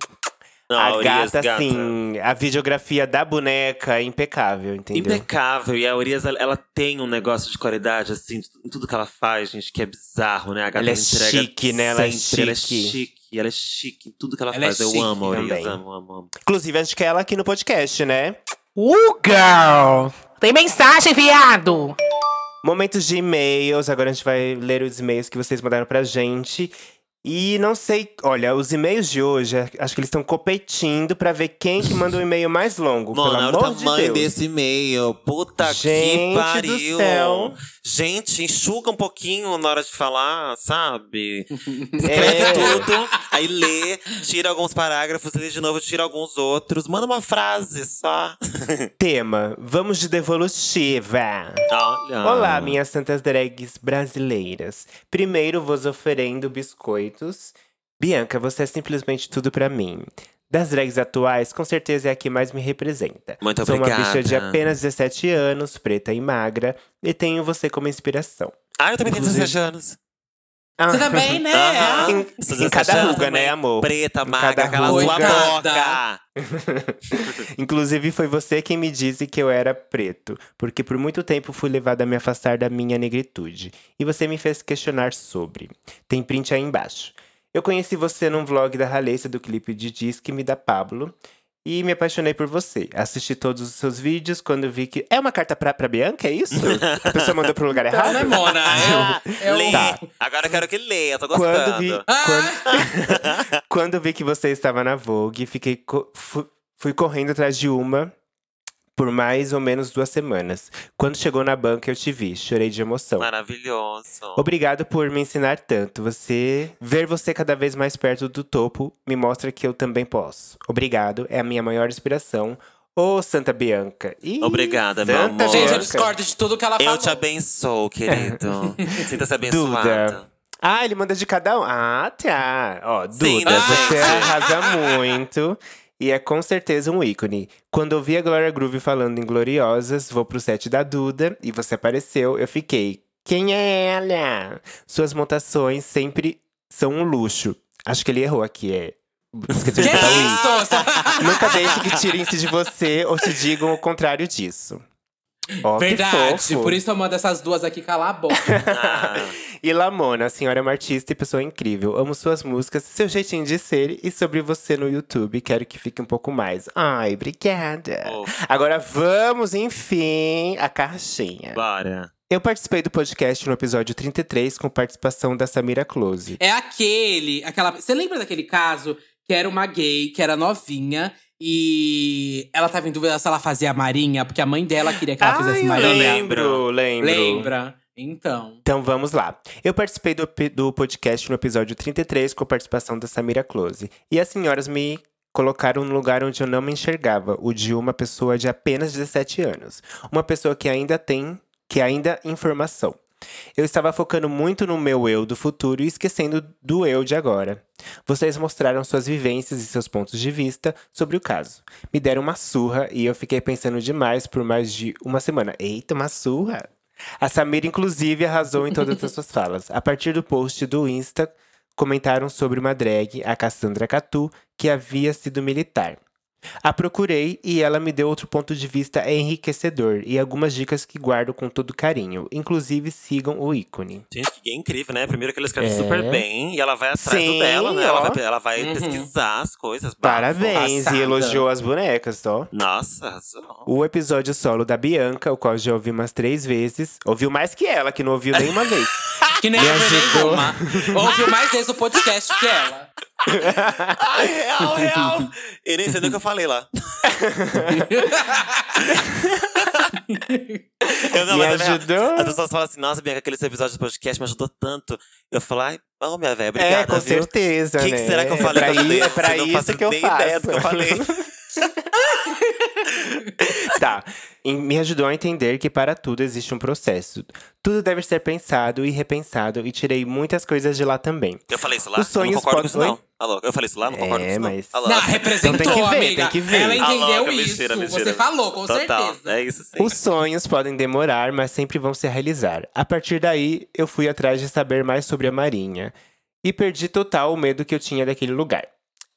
Não, a Urias, gata, assim, a videografia da boneca é impecável, entendeu? Impecável. E a Urias, ela, ela tem um negócio de qualidade, assim, em tudo que ela faz, gente, que é bizarro, né? A gata Ela é entrega chique, né? Ela é sempre. Ela é chique. chique. Ela é chique em tudo que ela, Ela é faz. Eu chique amo a Urias, também. amo, amo, amo. Inclusive, a gente quer ela aqui no podcast, né? Uh, girl! Tem mensagem, viado! Momentos de e-mails. Agora a gente vai ler os e-mails que vocês mandaram pra gente. E não sei, olha, os e-mails de hoje, é, acho que eles estão competindo pra ver quem que manda o e-mail mais longo. Mano, pelo olha o amor de tamanho Deus. desse e-mail. Puta Gente que do pariu. céu. Gente, enxuga um pouquinho na hora de falar, sabe? É. Escreve tudo, aí lê, tira alguns parágrafos, lê de novo, tira alguns outros. Manda uma frase só. Tema: Vamos de devolutiva. Olha. Olá, minhas santas drags brasileiras. Primeiro vos oferendo biscoitos. Bianca, você é simplesmente tudo pra mim. Das drags atuais, com certeza é a que mais me representa. Muito Sou uma obrigada. bicha de apenas 17 anos, preta e magra, e tenho você como inspiração. Ah, eu também tenho Inclusive- 17 anos. Ah, Você também, né? Aham. Em, em 17 cada ruga, né, amor? Preta, magra, aquela sua boca. Inclusive, foi você quem me disse que eu era preto, porque por muito tempo fui levada a me afastar da minha negritude. E você me fez questionar sobre. Tem print aí embaixo. Eu conheci você num vlog da Ralência do clipe de Disque Me da Pablo. E me apaixonei por você. Assisti todos os seus vídeos quando vi que. É uma carta pra, pra Bianca? É isso? A pessoa mandou pro lugar Não, errado? né, Mona? É, o- é o- Lê. Tá. Agora eu quero que leia, tô Quando gostando. vi, quando, quando vi que você estava na Vogue, fiquei co- fu- fui correndo atrás de uma por mais ou menos duas semanas. Quando chegou na banca, eu te vi, chorei de emoção. Maravilhoso. Obrigado por me ensinar tanto. Você ver você cada vez mais perto do topo me mostra que eu também posso. Obrigado, é a minha maior inspiração. Ô, Santa Bianca. Ih, Obrigada, meu Santa amor. Gente, eu discordo de tudo que ela Eu falou. te abençoo, querido. Sinta-se abençoado. Duda. Ah, ele manda de cada um. Ah, tá. Ó, Sim, Duda, né, você arrasa muito. E é com certeza um ícone. Quando eu vi a Glória Groove falando em Gloriosas, vou pro set da Duda e você apareceu, eu fiquei. Quem é ela? Suas montações sempre são um luxo. Acho que ele errou aqui, é. Esqueci de botar o i. Nunca deixe que tirem-se de você ou te digam o contrário disso. Que Verdade. Por isso eu mando essas duas aqui calar a boca. Ah, E Lamona, a senhora é uma artista e pessoa incrível. Amo suas músicas, seu jeitinho de ser e sobre você no YouTube. Quero que fique um pouco mais. Ai, obrigada. Fofo. Agora vamos, enfim, à caixinha. bora. Eu participei do podcast no episódio 33 com participação da Samira Close. É aquele, aquela. Você lembra daquele caso que era uma gay, que era novinha e ela tava em dúvida se ela fazia a Marinha, porque a mãe dela queria que ela fizesse Ai, eu Marinha. lembro, lembro. Lembra? Então. Então vamos lá. Eu participei do, do podcast no episódio 33 com a participação da Samira Close. E as senhoras me colocaram no lugar onde eu não me enxergava, o de uma pessoa de apenas 17 anos. Uma pessoa que ainda tem, que ainda informação. Eu estava focando muito no meu eu do futuro e esquecendo do eu de agora. Vocês mostraram suas vivências e seus pontos de vista sobre o caso. Me deram uma surra e eu fiquei pensando demais por mais de uma semana. Eita, uma surra! A Samira, inclusive, arrasou em todas as suas falas. A partir do post do Insta, comentaram sobre uma drag, a Cassandra Catu, que havia sido militar. A procurei e ela me deu outro ponto de vista enriquecedor e algumas dicas que guardo com todo carinho. Inclusive, sigam o ícone. Gente, que incrível, né? Primeiro que ela escreve É. super bem e ela vai atrás Sim, do dela, né? Ela vai, ela vai Uhum. pesquisar as coisas. bafo. Parabéns! passada. E elogiou as bonecas, ó. Nossa. O episódio solo da Bianca, o qual já ouvi umas três vezes. Ouviu mais que ela, que não ouviu nenhuma vez. Que nem Me a ajudou. nenhuma. Ouviu mais vezes o podcast que ela. Ai, real, real. Eu nem sei do que eu falei lá. eu não, Me mas é ajudou? As pessoas falam assim, nossa, Bianca, aquele seu episódio do podcast me ajudou tanto. Eu falo, ai, oh, minha velha, obrigada, é, com viu? certeza, O que, né? que será que eu falei é pra, pra i- Deus? é pra Eu não isso faço que eu nem faço. ideia do que eu falei. tá. Me ajudou a entender que para tudo existe um processo. Tudo deve ser pensado e repensado, e tirei muitas coisas de lá também. Eu falei isso lá? Os eu sonhos não concordo com podem- isso, não. Alô, eu falei isso lá? Não concordo É, com isso, não. mas- Alô. Não, representou, Então tem que ver, amiga. tem que ver. Ela entendeu louca, isso. mentira, mentira. Você falou, com Total, certeza. É isso sim. Os sonhos podem demorar, mas sempre vão se realizar. A partir daí, eu fui atrás de saber mais sobre a Marinha. E perdi total o medo que eu tinha daquele lugar.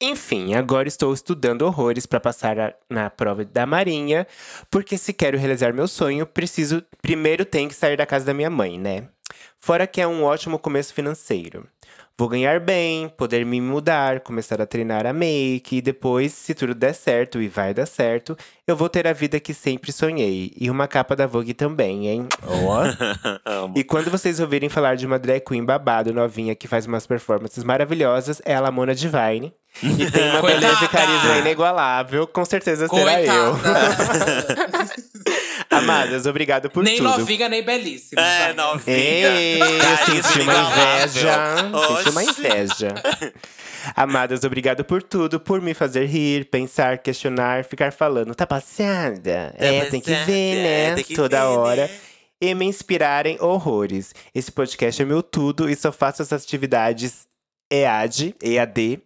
Enfim, agora estou estudando horrores para passar a- na prova da Marinha, porque se quero realizar meu sonho, preciso primeiro tenho que sair da casa da minha mãe, né? Fora que é um ótimo começo financeiro. Vou ganhar bem, poder me mudar, começar a treinar a make e depois, se tudo der certo e vai dar certo, eu vou ter a vida que sempre sonhei e uma capa da Vogue também, hein? Amo. E quando vocês ouvirem falar de uma drag queen babado novinha que faz umas performances maravilhosas, é a Lamona Divine. E tem uma Coitada! beleza e carisma inigualável, com certeza será eu. Amadas, obrigado por nem tudo. novinha, nem belíssima. É, novinha. Ei, eu senti uma inveja. Senti uma inveja. Amadas, obrigado por tudo, por me fazer rir, pensar, questionar, ficar falando. Tá passada? É, tem que ver, né? tem que Toda ver, hora. né? E me inspirarem horrores. Esse podcast é meu tudo e só faço essas atividades EAD, EAD,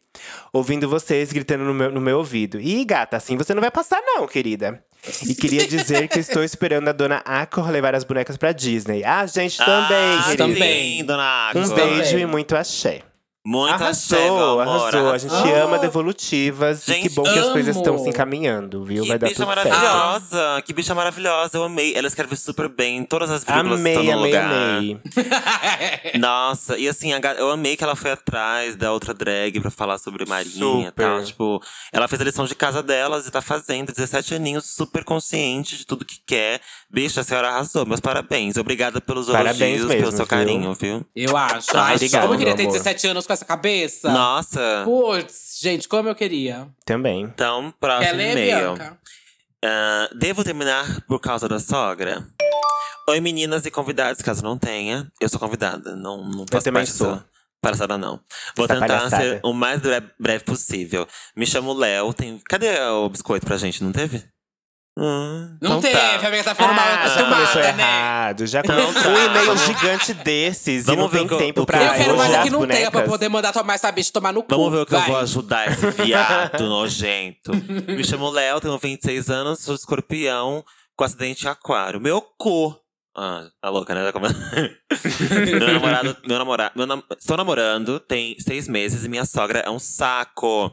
ouvindo vocês gritando no meu, no meu ouvido. Ih, gata, assim você não vai passar, não, querida. E queria dizer que estou esperando a dona Acor levar as bonecas pra Disney. Ah, gente, também, ah, querida. também. Dona Água. Um Também. beijo e muito axé. Muito axé, meu Arrasou, amor. arrasou. A gente arrasou. ama devolutivas. e que Gente, bom que as coisas estão se encaminhando, viu? Que Vai dar bicha tudo certo. maravilhosa! Que bicha maravilhosa, eu amei. Ela escreve super bem, todas as vírgulas estão Amei, no amei, lugar. amei. Nossa, e assim, eu amei que ela foi atrás da outra drag pra falar sobre Marinha e tal. Tipo, ela fez a lição de casa delas e tá fazendo 17 aninhos, super consciente de tudo que quer. Bicha, a senhora arrasou. Meus parabéns. Obrigada pelos Parabéns elogios, mesmo, pelo seu viu? carinho, viu? Eu acho. Ah, Ai, obrigado, como eu queria ter amor. 17 anos com essa cabeça. Nossa! Putz, gente, como eu queria. Também. Então, próximo ler, e-mail. Ah, devo terminar por causa da sogra? Oi, meninas e convidados, caso não tenha. Eu sou convidada, não, não faço também parte sou. palhaçada, não. Vou Essa tentar palhaçada. ser o mais bre- breve possível. Me chamo Léo. Tem... Cadê o biscoito pra gente? Não teve? Hum, Não então teve, tá. a amiga tá falando mal Ah, já acostumada, começou né? errado. Já Então começou tá. um e-mail gigante desses Vamos e não tem tempo pra eu quero mais é que não tenha pra bonecas. poder mandar tomar essa bicha tomar no cu. Vamos ver o que vai. eu vou ajudar esse viado nojento. Me chamo Léo, tenho 26 anos, sou escorpião com acidente aquário. Meu cu! Ah, tá louca, né? Já meu namorado, meu namorado, meu nam... estou namorando, tem seis meses e minha sogra é um saco.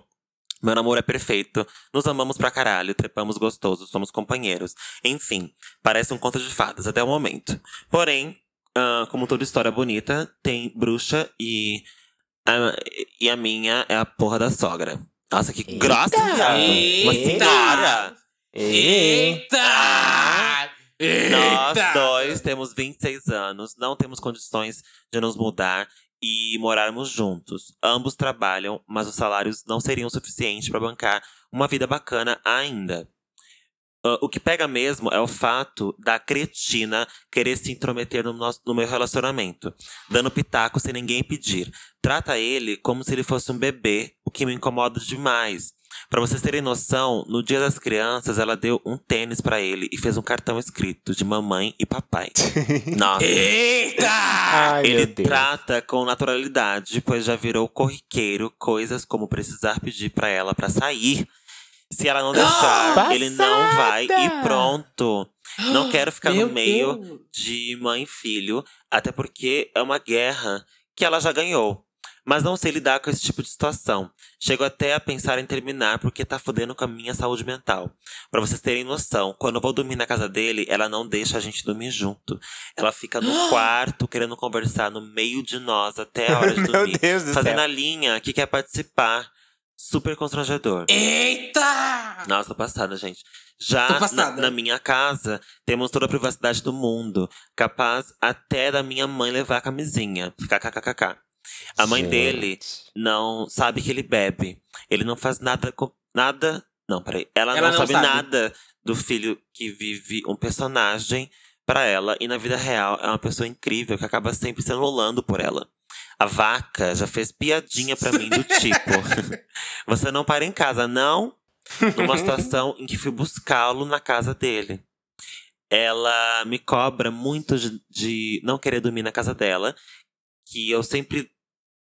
Meu namoro é perfeito, nos amamos pra caralho, trepamos gostoso, somos companheiros. Enfim, parece um conto de fadas até o momento. Porém, ah, como toda história bonita, tem bruxa e a, e a minha é a porra da sogra. Nossa, que grossa, viado. Uma Eita! senhora. Eita! Nós Eita! dois temos 26 anos, não temos condições de nos mudar e morarmos juntos. Ambos trabalham, mas os salários não seriam suficientes para bancar uma vida bacana ainda. Ah, o que pega mesmo é o fato da cretina querer se intrometer no, nosso, no meu relacionamento, dando pitaco sem ninguém pedir. Trata ele como se ele fosse um bebê, o que me incomoda demais. Pra vocês terem noção, no dia das crianças ela deu um tênis pra ele e fez um cartão escrito de mamãe e papai. Nossa. Eita! Ai, Ele trata com naturalidade, pois já virou corriqueiro coisas como precisar pedir pra ela pra sair. Se ela não deixar, ele não vai e pronto. Não quero ficar Meu no meio Deus. de mãe e filho, até porque é uma guerra que ela já ganhou. Mas não sei lidar com esse tipo de situação. Chego até a pensar em terminar porque tá fodendo com a minha saúde mental. Pra vocês terem noção, quando eu vou dormir na casa dele, ela não deixa a gente dormir junto. Ela fica no quarto querendo conversar no meio de nós até a hora de Meu dormir. Deus do fazendo céu. a linha que quer participar. Super constrangedor. Eita! Nossa, tô passada, gente. Já na, na minha casa, temos toda a privacidade do mundo. Capaz até da minha mãe levar a camisinha. KKKKK. A mãe Gente. dele não sabe que ele bebe. Ele não faz nada com. Nada. Não, peraí. Ela, Ela não, não sabe, sabe. nada do filho que vive um personagem pra ela. E na vida real é uma pessoa incrível que acaba sempre se anulando por ela. A vaca já fez piadinha pra mim do tipo: Você não para em casa, não? Numa situação em que fui buscá-lo na casa dele. Ela me cobra muito de, de não querer dormir na casa dela, que eu sempre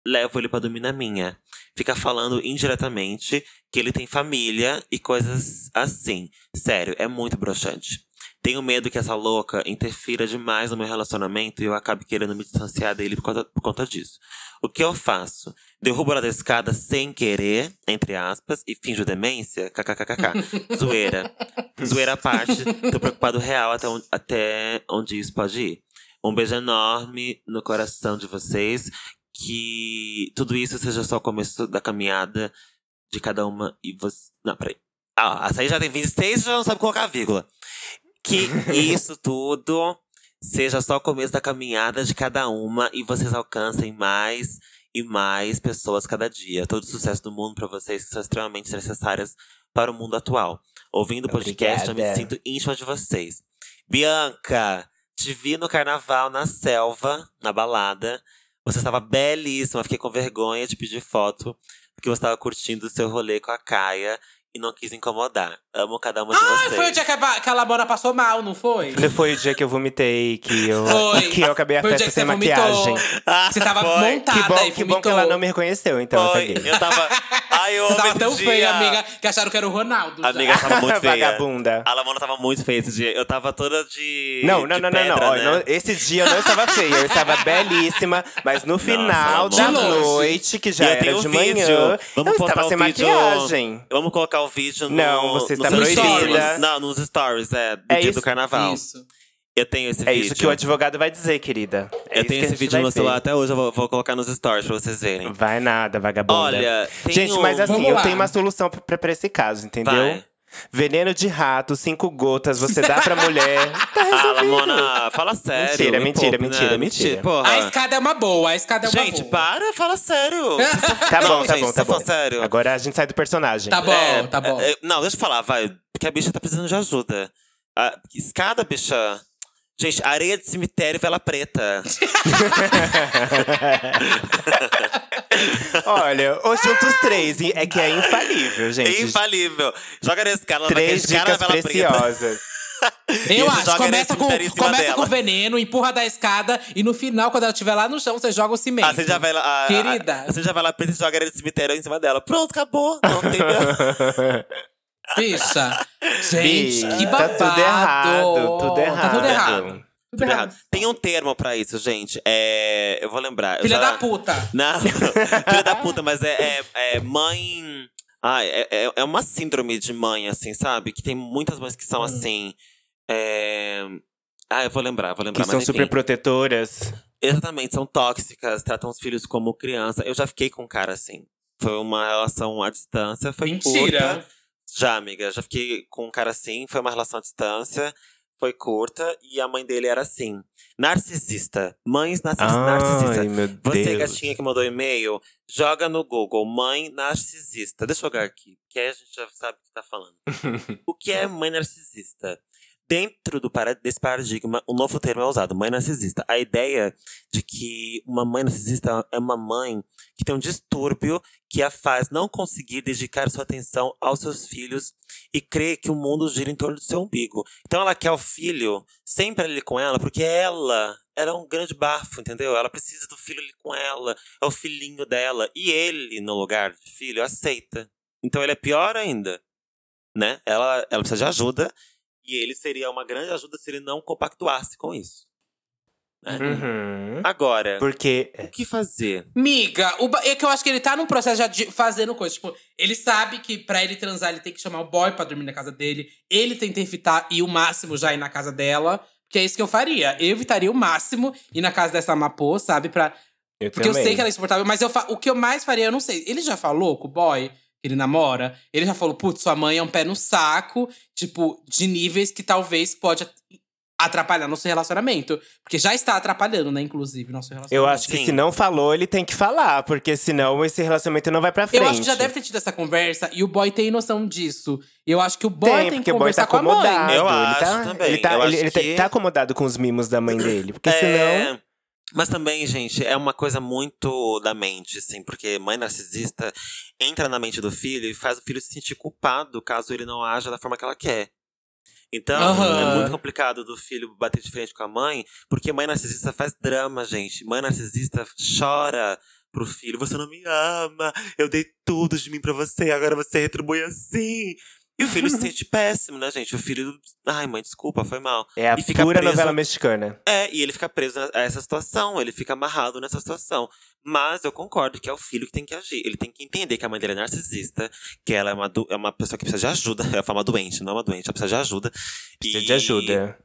levo ele pra dormir na minha. Fica falando indiretamente que ele tem família e coisas assim. Sério, é muito broxante. Tenho medo que essa louca interfira demais no meu relacionamento e eu acabe querendo me distanciar dele por conta, por conta disso. O que eu faço? Derrubo ela da escada sem querer, entre aspas, e finjo demência? KKKKK. Zoeira. Zoeira à parte, tô preocupado real até onde, até onde isso pode ir. Um beijo enorme no coração de vocês. Que tudo isso seja só o começo da caminhada de cada uma e você. Não, peraí. Ah, essa aí já tem 26 já não sabe colocar a vírgula. Que isso tudo seja só o começo da caminhada de cada uma e vocês alcancem mais e mais pessoas cada dia. Todo o sucesso do mundo pra vocês que são extremamente necessárias para o mundo atual. Ouvindo o podcast, eu me sinto íntima de vocês. Bianca, te vi no carnaval na selva, na balada. Você estava belíssima, fiquei com vergonha de pedir foto, porque você estava curtindo o seu rolê com a Caia. E não quis incomodar. Amo cada uma de Ai, vocês. foi o dia que a, que a Labona passou mal, não foi? Foi o dia que eu vomitei, que eu, Foi. que eu acabei a Foi o festa dia que sem você vomitou. maquiagem. Ah, Você tava foi. montada Que bom, e que bom vomitou. que ela não me reconheceu, então, essa Foi. gay. Eu tava. Ai, eu Você tava tão dia. feia, amiga, que acharam que era o Ronaldo. já. Amiga, tava muito feia. Vagabunda. A Lamona tava muito feia esse dia. Eu tava toda de. Não, não, de não, não, não. pedra, Ó, né? não, Esse dia eu não estava feia, eu estava belíssima. Mas no final Nossa, da noite, que já E eu era de manhã. Vamos eu estava sem vídeo. maquiagem. Vamos colocar o vídeo no. Não, você está nos proibida. stories. Não, nos stories, é. Do É dia isso, do carnaval. Isso. Eu tenho esse É vídeo. isso que o advogado vai dizer, querida. É Eu tenho esse vídeo no meu celular até hoje, eu vou, vou colocar nos stories pra vocês verem. Vai nada, vagabunda. Olha, tem Gente, um- mas assim, Vamos eu lá. tenho uma solução pra, pra esse caso, entendeu? Vai. Veneno de rato, cinco gotas, você dá pra mulher. Tá Ah, resolvido. Lamona, fala sério. Mentira, me mentira, poupe, mentira, né? mentira. porra. A escada é uma boa, a escada é uma Gente, boa. para, fala sério. Tá bom, tá gente, bom, tá tão bom. sério. Agora a gente sai do personagem. Tá bom, É, tá bom. é, não, deixa eu falar, vai. Porque a bicha tá precisando de ajuda. A escada, bicha. Gente, areia de cemitério e vela preta. Olha, ou juntos três, é que é infalível, gente. Infalível. Joga ela vai Três escada dicas na vela preta. preciosas. Eu Isso, acho, joga começa, nesse com, cemitério em cima começa com veneno, empurra da escada e no final, quando ela estiver lá no chão, você joga o cimento. Ah, você já vai lá. a- a- Querida. Você já vai lá preta e joga areia de cemitério em cima dela. Pronto, acabou. Não tem Bicha. Gente, Bi, que tá babado. tudo errado, tudo Tá tudo errado. errado. Tudo errado. Tem um termo pra isso, gente. É. Eu vou lembrar. Filha já- da puta. Não, filha da puta, mas é, é, é mãe. Ai, é, é, uma síndrome de mãe, assim, sabe? Que tem muitas mães que Hum. são assim. É... Ah, eu vou lembrar, vou Que lembrar. são mas enfim. super protetoras. Exatamente, são tóxicas, tratam os filhos como criança. Eu já fiquei com um cara assim. Foi uma relação à distância, foi Mentira. curta. Já, amiga, já fiquei com um cara assim, foi uma relação à distância, foi curta, e a mãe dele era assim. Narcisista. Mães narcis narcisistas. Ai, meu Você, Deus. gatinha que mandou e-mail, joga no Google mãe narcisista. Deixa eu jogar aqui, que aí a gente já sabe o que tá falando. o que é mãe narcisista? Dentro do desse paradigma, um novo termo é usado, mãe narcisista. A ideia de que uma mãe narcisista é uma mãe que tem um distúrbio que a faz não conseguir dedicar sua atenção aos seus filhos e crê que o mundo gira em torno do seu umbigo. Então ela quer o filho sempre ali com ela, porque ela, ela é um grande bafo, entendeu? Ela precisa do filho ali com ela, é o filhinho dela. E ele, no lugar de filho, aceita. Então ele é pior ainda, né? Ela, ela precisa de ajuda e ele seria uma grande ajuda se ele não compactuasse com isso. né? Uhum. Agora, Porque. o que fazer? Miga, o ba- é que eu acho que ele tá num processo já de fazendo coisa. Tipo, ele sabe que pra ele transar, ele tem que chamar o boy pra dormir na casa dele. Ele tenta evitar ir o máximo já ir na casa dela. Que é isso que eu faria. Eu evitaria o máximo ir na casa dessa Mapô, sabe? Pra, Eu porque também. eu sei que ela é insuportável, mas eu fa- o que eu mais faria, eu não sei. Ele já falou com o boy ele namora? Ele já falou, putz, sua mãe é um pé no saco, tipo, de níveis que talvez pode at- atrapalhar nosso relacionamento. Porque já está atrapalhando, né, inclusive, nosso relacionamento. Eu acho que Sim. se não falou, ele tem que falar, porque senão esse relacionamento não vai pra frente. Eu acho que já deve ter tido essa conversa e o boy tem noção disso. Eu acho que o boy Tem, tem, que porque o boy tá conversar com a acomodado. mãe. Eu ele acho tá, também. Ele, tá, Eu ele, acho ele tá- que- tá acomodado com os mimos da mãe dele. Porque senão. Mas também, gente, é uma coisa muito da mente, assim, porque mãe narcisista entra na mente do filho e faz o filho se sentir culpado caso ele não haja da forma que ela quer. Então, Aham. é muito complicado do filho bater de frente com a mãe, porque mãe narcisista faz drama, gente. Mãe narcisista chora pro filho: você não me ama, eu dei tudo de mim pra você, agora você retribui assim. E o filho se sente péssimo, né, gente? O filho, ai, mãe, desculpa, foi mal. É a E fica pura preso- novela mexicana. É, e ele fica preso a essa situação, ele fica amarrado nessa situação. Mas eu concordo que é o filho que tem que agir. Ele tem que entender que a mãe dele é narcisista, que ela é uma, do- é uma pessoa que precisa de ajuda. Ela fala uma doente, não é uma doente, ela precisa de ajuda. Precisa E- de ajuda.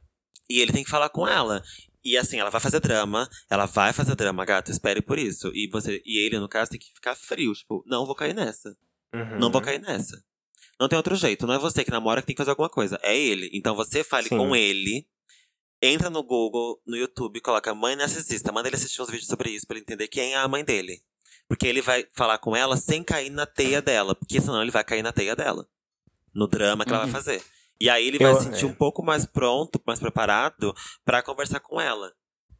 E ele tem que falar com ela. E assim, ela vai fazer drama, ela vai fazer drama, gato, espere por isso. E, você, e ele, no caso, tem que ficar frio, tipo, não vou cair nessa. Uhum. Não vou cair nessa. Não tem outro jeito. Não é você que namora que tem que fazer alguma coisa. É ele. Então você fale Sim. com ele. Entra no Google, no YouTube, coloca mãe narcisista. Manda ele assistir uns vídeos sobre isso pra ele entender quem é a mãe dele. Porque ele vai falar com ela sem cair na teia dela. Porque senão ele vai cair na teia dela. No drama que ela vai Uhum. fazer. E aí ele vai Eu- se sentir é. um pouco mais pronto, mais preparado pra conversar com ela.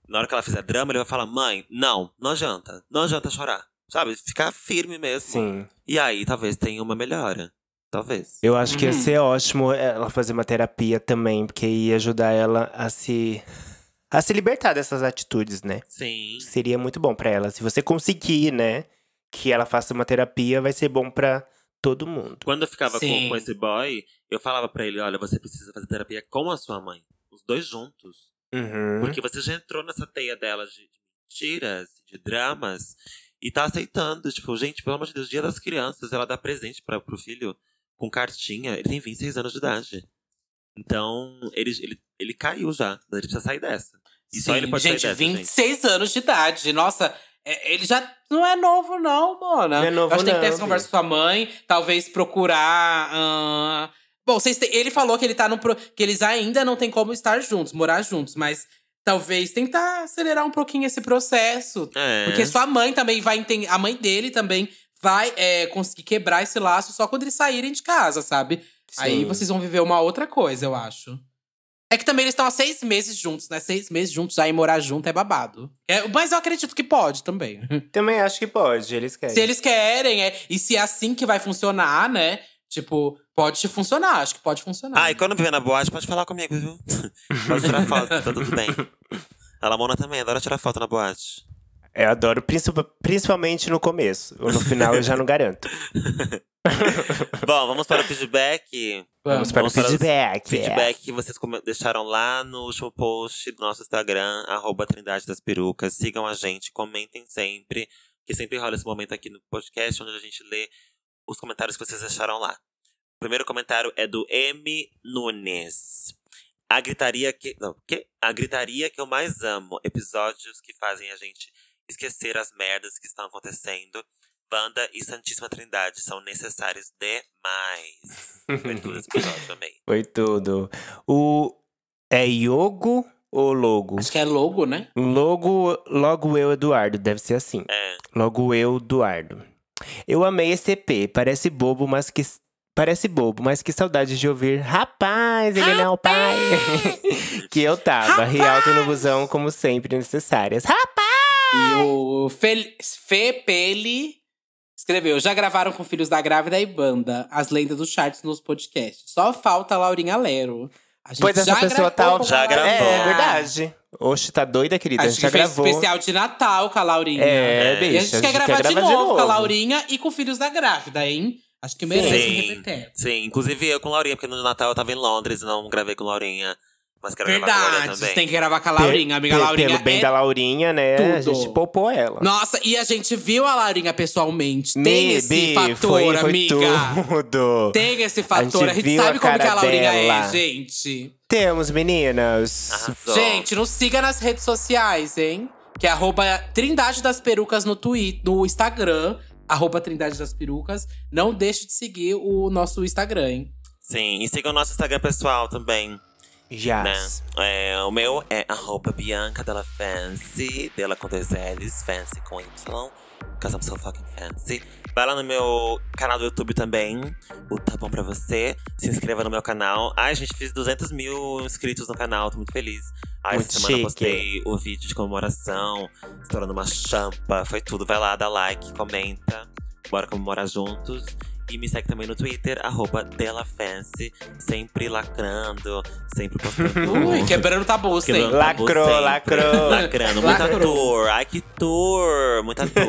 Na hora que ela fizer drama, ele vai falar: mãe, não, não adianta. Não adianta chorar. Sabe? Ficar firme mesmo. Sim. E aí talvez tenha uma melhora. Talvez. Eu acho que ia Uhum. ser ótimo ela fazer uma terapia também, porque ia ajudar ela a se a se libertar dessas atitudes, né? Sim. Seria muito bom pra ela. Se você conseguir, né, que ela faça uma terapia, vai ser bom pra todo mundo. Quando eu ficava com, com esse boy, eu falava pra ele: olha, você precisa fazer terapia com a sua mãe. Os dois juntos. Uhum. Porque você já entrou nessa teia dela de mentiras, de dramas, e tá aceitando. Tipo, gente, pelo amor de Deus, dia das crianças, ela dá presente pra, pro filho com cartinha. Ele tem 26 anos de idade. Então, ele, ele, ele caiu já. Ele precisa sair dessa. E só Sim, ele pode gente, sair dessa, gente. 26 anos de idade. Nossa, é- ele já não é novo, não, Mona. Não é novo, Eu acho que tem que ter essa conversa com sua mãe, talvez procurar. ahn, Bom, vocês têm- ele falou que ele tá no pro- que eles ainda não têm como estar juntos, morar juntos, mas talvez tentar acelerar um pouquinho esse processo. É. Porque sua mãe também vai entender. A mãe dele também vai é, conseguir quebrar esse laço só quando eles saírem de casa, sabe? Aí Sim. vocês vão viver uma outra coisa, eu acho. É que também eles estão há seis meses juntos, né? Seis meses juntos já e morar junto é babado. É, mas eu acredito que pode também. Também acho que pode, eles querem. se eles querem, é, e se é assim que vai funcionar, né? Tipo, pode funcionar, acho que pode funcionar. Ah, e quando vier na boate, pode falar comigo, viu? pode tirar foto, tá tudo bem. A Lamona também adora tirar foto na boate. Eu adoro, princip- principalmente no começo. Ou no final eu já não garanto. Bom, vamos para o feedback. Vamos para o Vamos para os feedback. Feedback que vocês deixaram lá no último post do nosso Instagram, arroba Trindade das Perucas. Sigam a gente, comentem sempre, que sempre rola esse momento aqui no podcast, onde a gente lê os comentários que vocês deixaram lá. O primeiro comentário é do M. Nunes. A gritaria que. Não, que? A gritaria que eu mais amo. Episódios que fazem a gente esquecer as merdas que estão acontecendo. Banda e Santíssima Trindade são necessários demais. Foi tudo esse episódio também. Foi tudo. O. É Yogo ou Logo? Acho que é logo, né? Logo, logo eu, Eduardo. Deve ser assim. É. Logo eu, Eduardo. Eu amei esse EP. Parece bobo, mas que. Parece bobo, mas que saudade de ouvir. Rapaz, ele não é o pai. que eu tava. Rialto no busão, como sempre, necessárias. Rapaz! E o Fel Fê Peli escreveu: já gravaram com Filhos da Grávida e Banda, as lendas dos charts nos podcasts. Só falta a Laurinha Lero. A gente Pois essa já pessoa gravou tá. com a Já gravou. É, verdade. Oxe, tá doida, querida? A A gente gente já fez gravou. especial de Natal com a Laurinha. É, É. bicho. E a gente quer gravar, de, gravar novo com a Laurinha e com Filhos da Grávida, hein? Acho que merece um Sim, repetir. sim. Inclusive eu com Laurinha, porque no Natal eu tava em Londres e não gravei com Laurinha. Mas quero gravar com a Verdade, também. tem que gravar com a Laurinha, amiga. A Pe- Laurinha Pelo bem é da Laurinha, né? A tudo. gente poupou ela. Nossa, e a gente viu a Laurinha pessoalmente. Tem Me- esse Bi, fator, foi, foi amiga. tudo. Tem esse fator. A gente, a sabe como que a Laurinha dela. é, gente. Temos, meninas. Arrasou. Gente, nos siga nas redes sociais, hein? Que é arroba Trindade das Perucas no Twitter, no Instagram. Arroba Trindade das Perucas. Não deixe de seguir o nosso Instagram, hein? Sim, e sigam o nosso Instagram pessoal também, Já. né? É, o meu é arroba Bianca Della Fancy, dela com dois L's, Fancy com Y, because I'm so fucking fancy. Vai lá no meu canal do YouTube também, o Tá Bom Pra Você. Se inscreva no meu canal. Ai, gente, fiz 200 mil inscritos no canal, tô muito feliz. Ai, Muito essa semana chique. postei o vídeo de comemoração, estourando uma champa, foi tudo. Vai lá, dá like, comenta. Bora comemorar juntos. E me segue também no Twitter, arroba DelaFancy, sempre lacrando, sempre postando. Ui, quebrando tabu, sim. Quebrando tabu Lacrou, sempre. lacrou. Lacrando, muita Lacrou. tour. Ai, que tour, muita tour.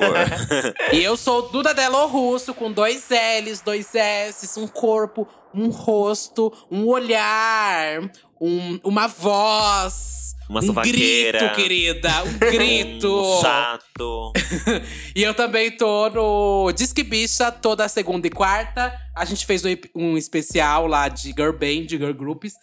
E eu sou Duda Delo Russo, com dois L's, dois S's, um corpo, um rosto, um olhar, um- uma voz. Uma um sovaqueira. grito, querida. Um grito. Um chato. E eu também tô no Disque Bicha toda segunda e quarta. A gente fez um, um especial lá de Girl Band, de Girl Groups,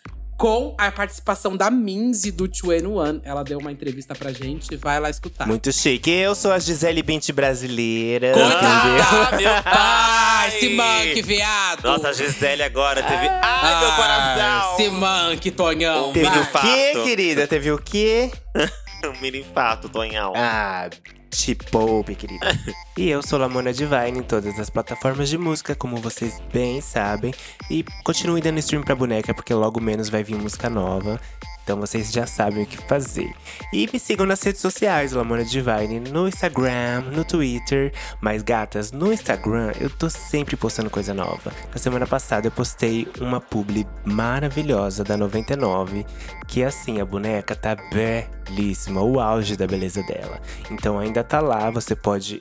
com a participação da Minzy do 2N1. Ela deu uma entrevista pra gente, vai lá escutar. Muito chique. Eu sou a Gisele Bint brasileira. Coitada! meu pai! esse monkey, viado! Nossa, a Gisele agora teve. Ai, meu Ah, coração! Esse monkey, Tonhão. Teve Vai. o quê, Fato. querida? Teve o quê? Um mini infarto, Tonhão. Ah, te poupe, querida. e eu sou Lamona Divine em todas as plataformas de música, como vocês bem sabem. E continue dando stream pra boneca, porque logo menos vai vir música nova. Então vocês já sabem o que fazer. E me sigam nas redes sociais, Lamona Divine, no Instagram, no Twitter. Mas gatas, no Instagram eu tô sempre postando coisa nova. Na semana passada eu postei uma publi maravilhosa da 99, que assim, a boneca tá belíssima, o auge da beleza dela. Então ainda tá lá, você pode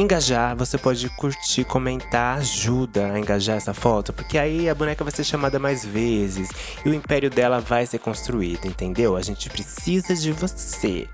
engajar, você pode curtir, comentar, ajuda a engajar essa foto, porque aí a boneca vai ser chamada mais vezes e o império dela vai ser construído, entendeu? A gente precisa de você.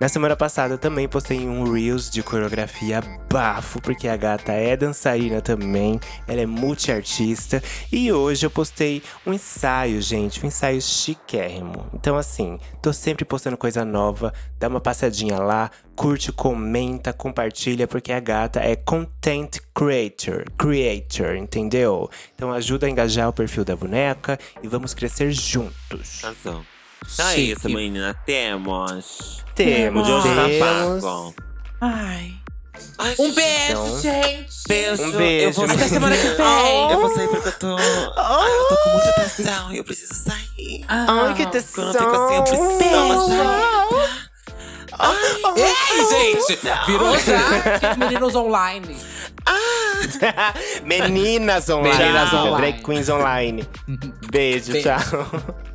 Na semana passada também postei um Reels de coreografia bafo, porque a gata é dançarina também, ela é multiartista. E hoje eu postei um ensaio, gente, um ensaio chiquérrimo. Então, assim, tô sempre postando coisa nova, dá uma passadinha lá, curte, comenta, compartilha, porque a gata é content creator, creator, entendeu? Então ajuda a engajar o perfil da boneca e vamos crescer juntos. Razão. Então é Chique. isso, menina. Temos. Temos, De hoje tá pago. Ai. Ai, Um beijo, Então. gente! Beijo. Um beijo. Eu vou Até sair. semana que vem. Eu vou sair porque eu tô. Ai, eu tô com muita tensão e eu preciso sair. Ai, que Ah. tesão! Quando eu fico assim, eu preciso uma saída. Ei, gente! Virou já meninos online. Meninas online. Meninas online. Drag Queens online. Beijo, Beijo. tchau.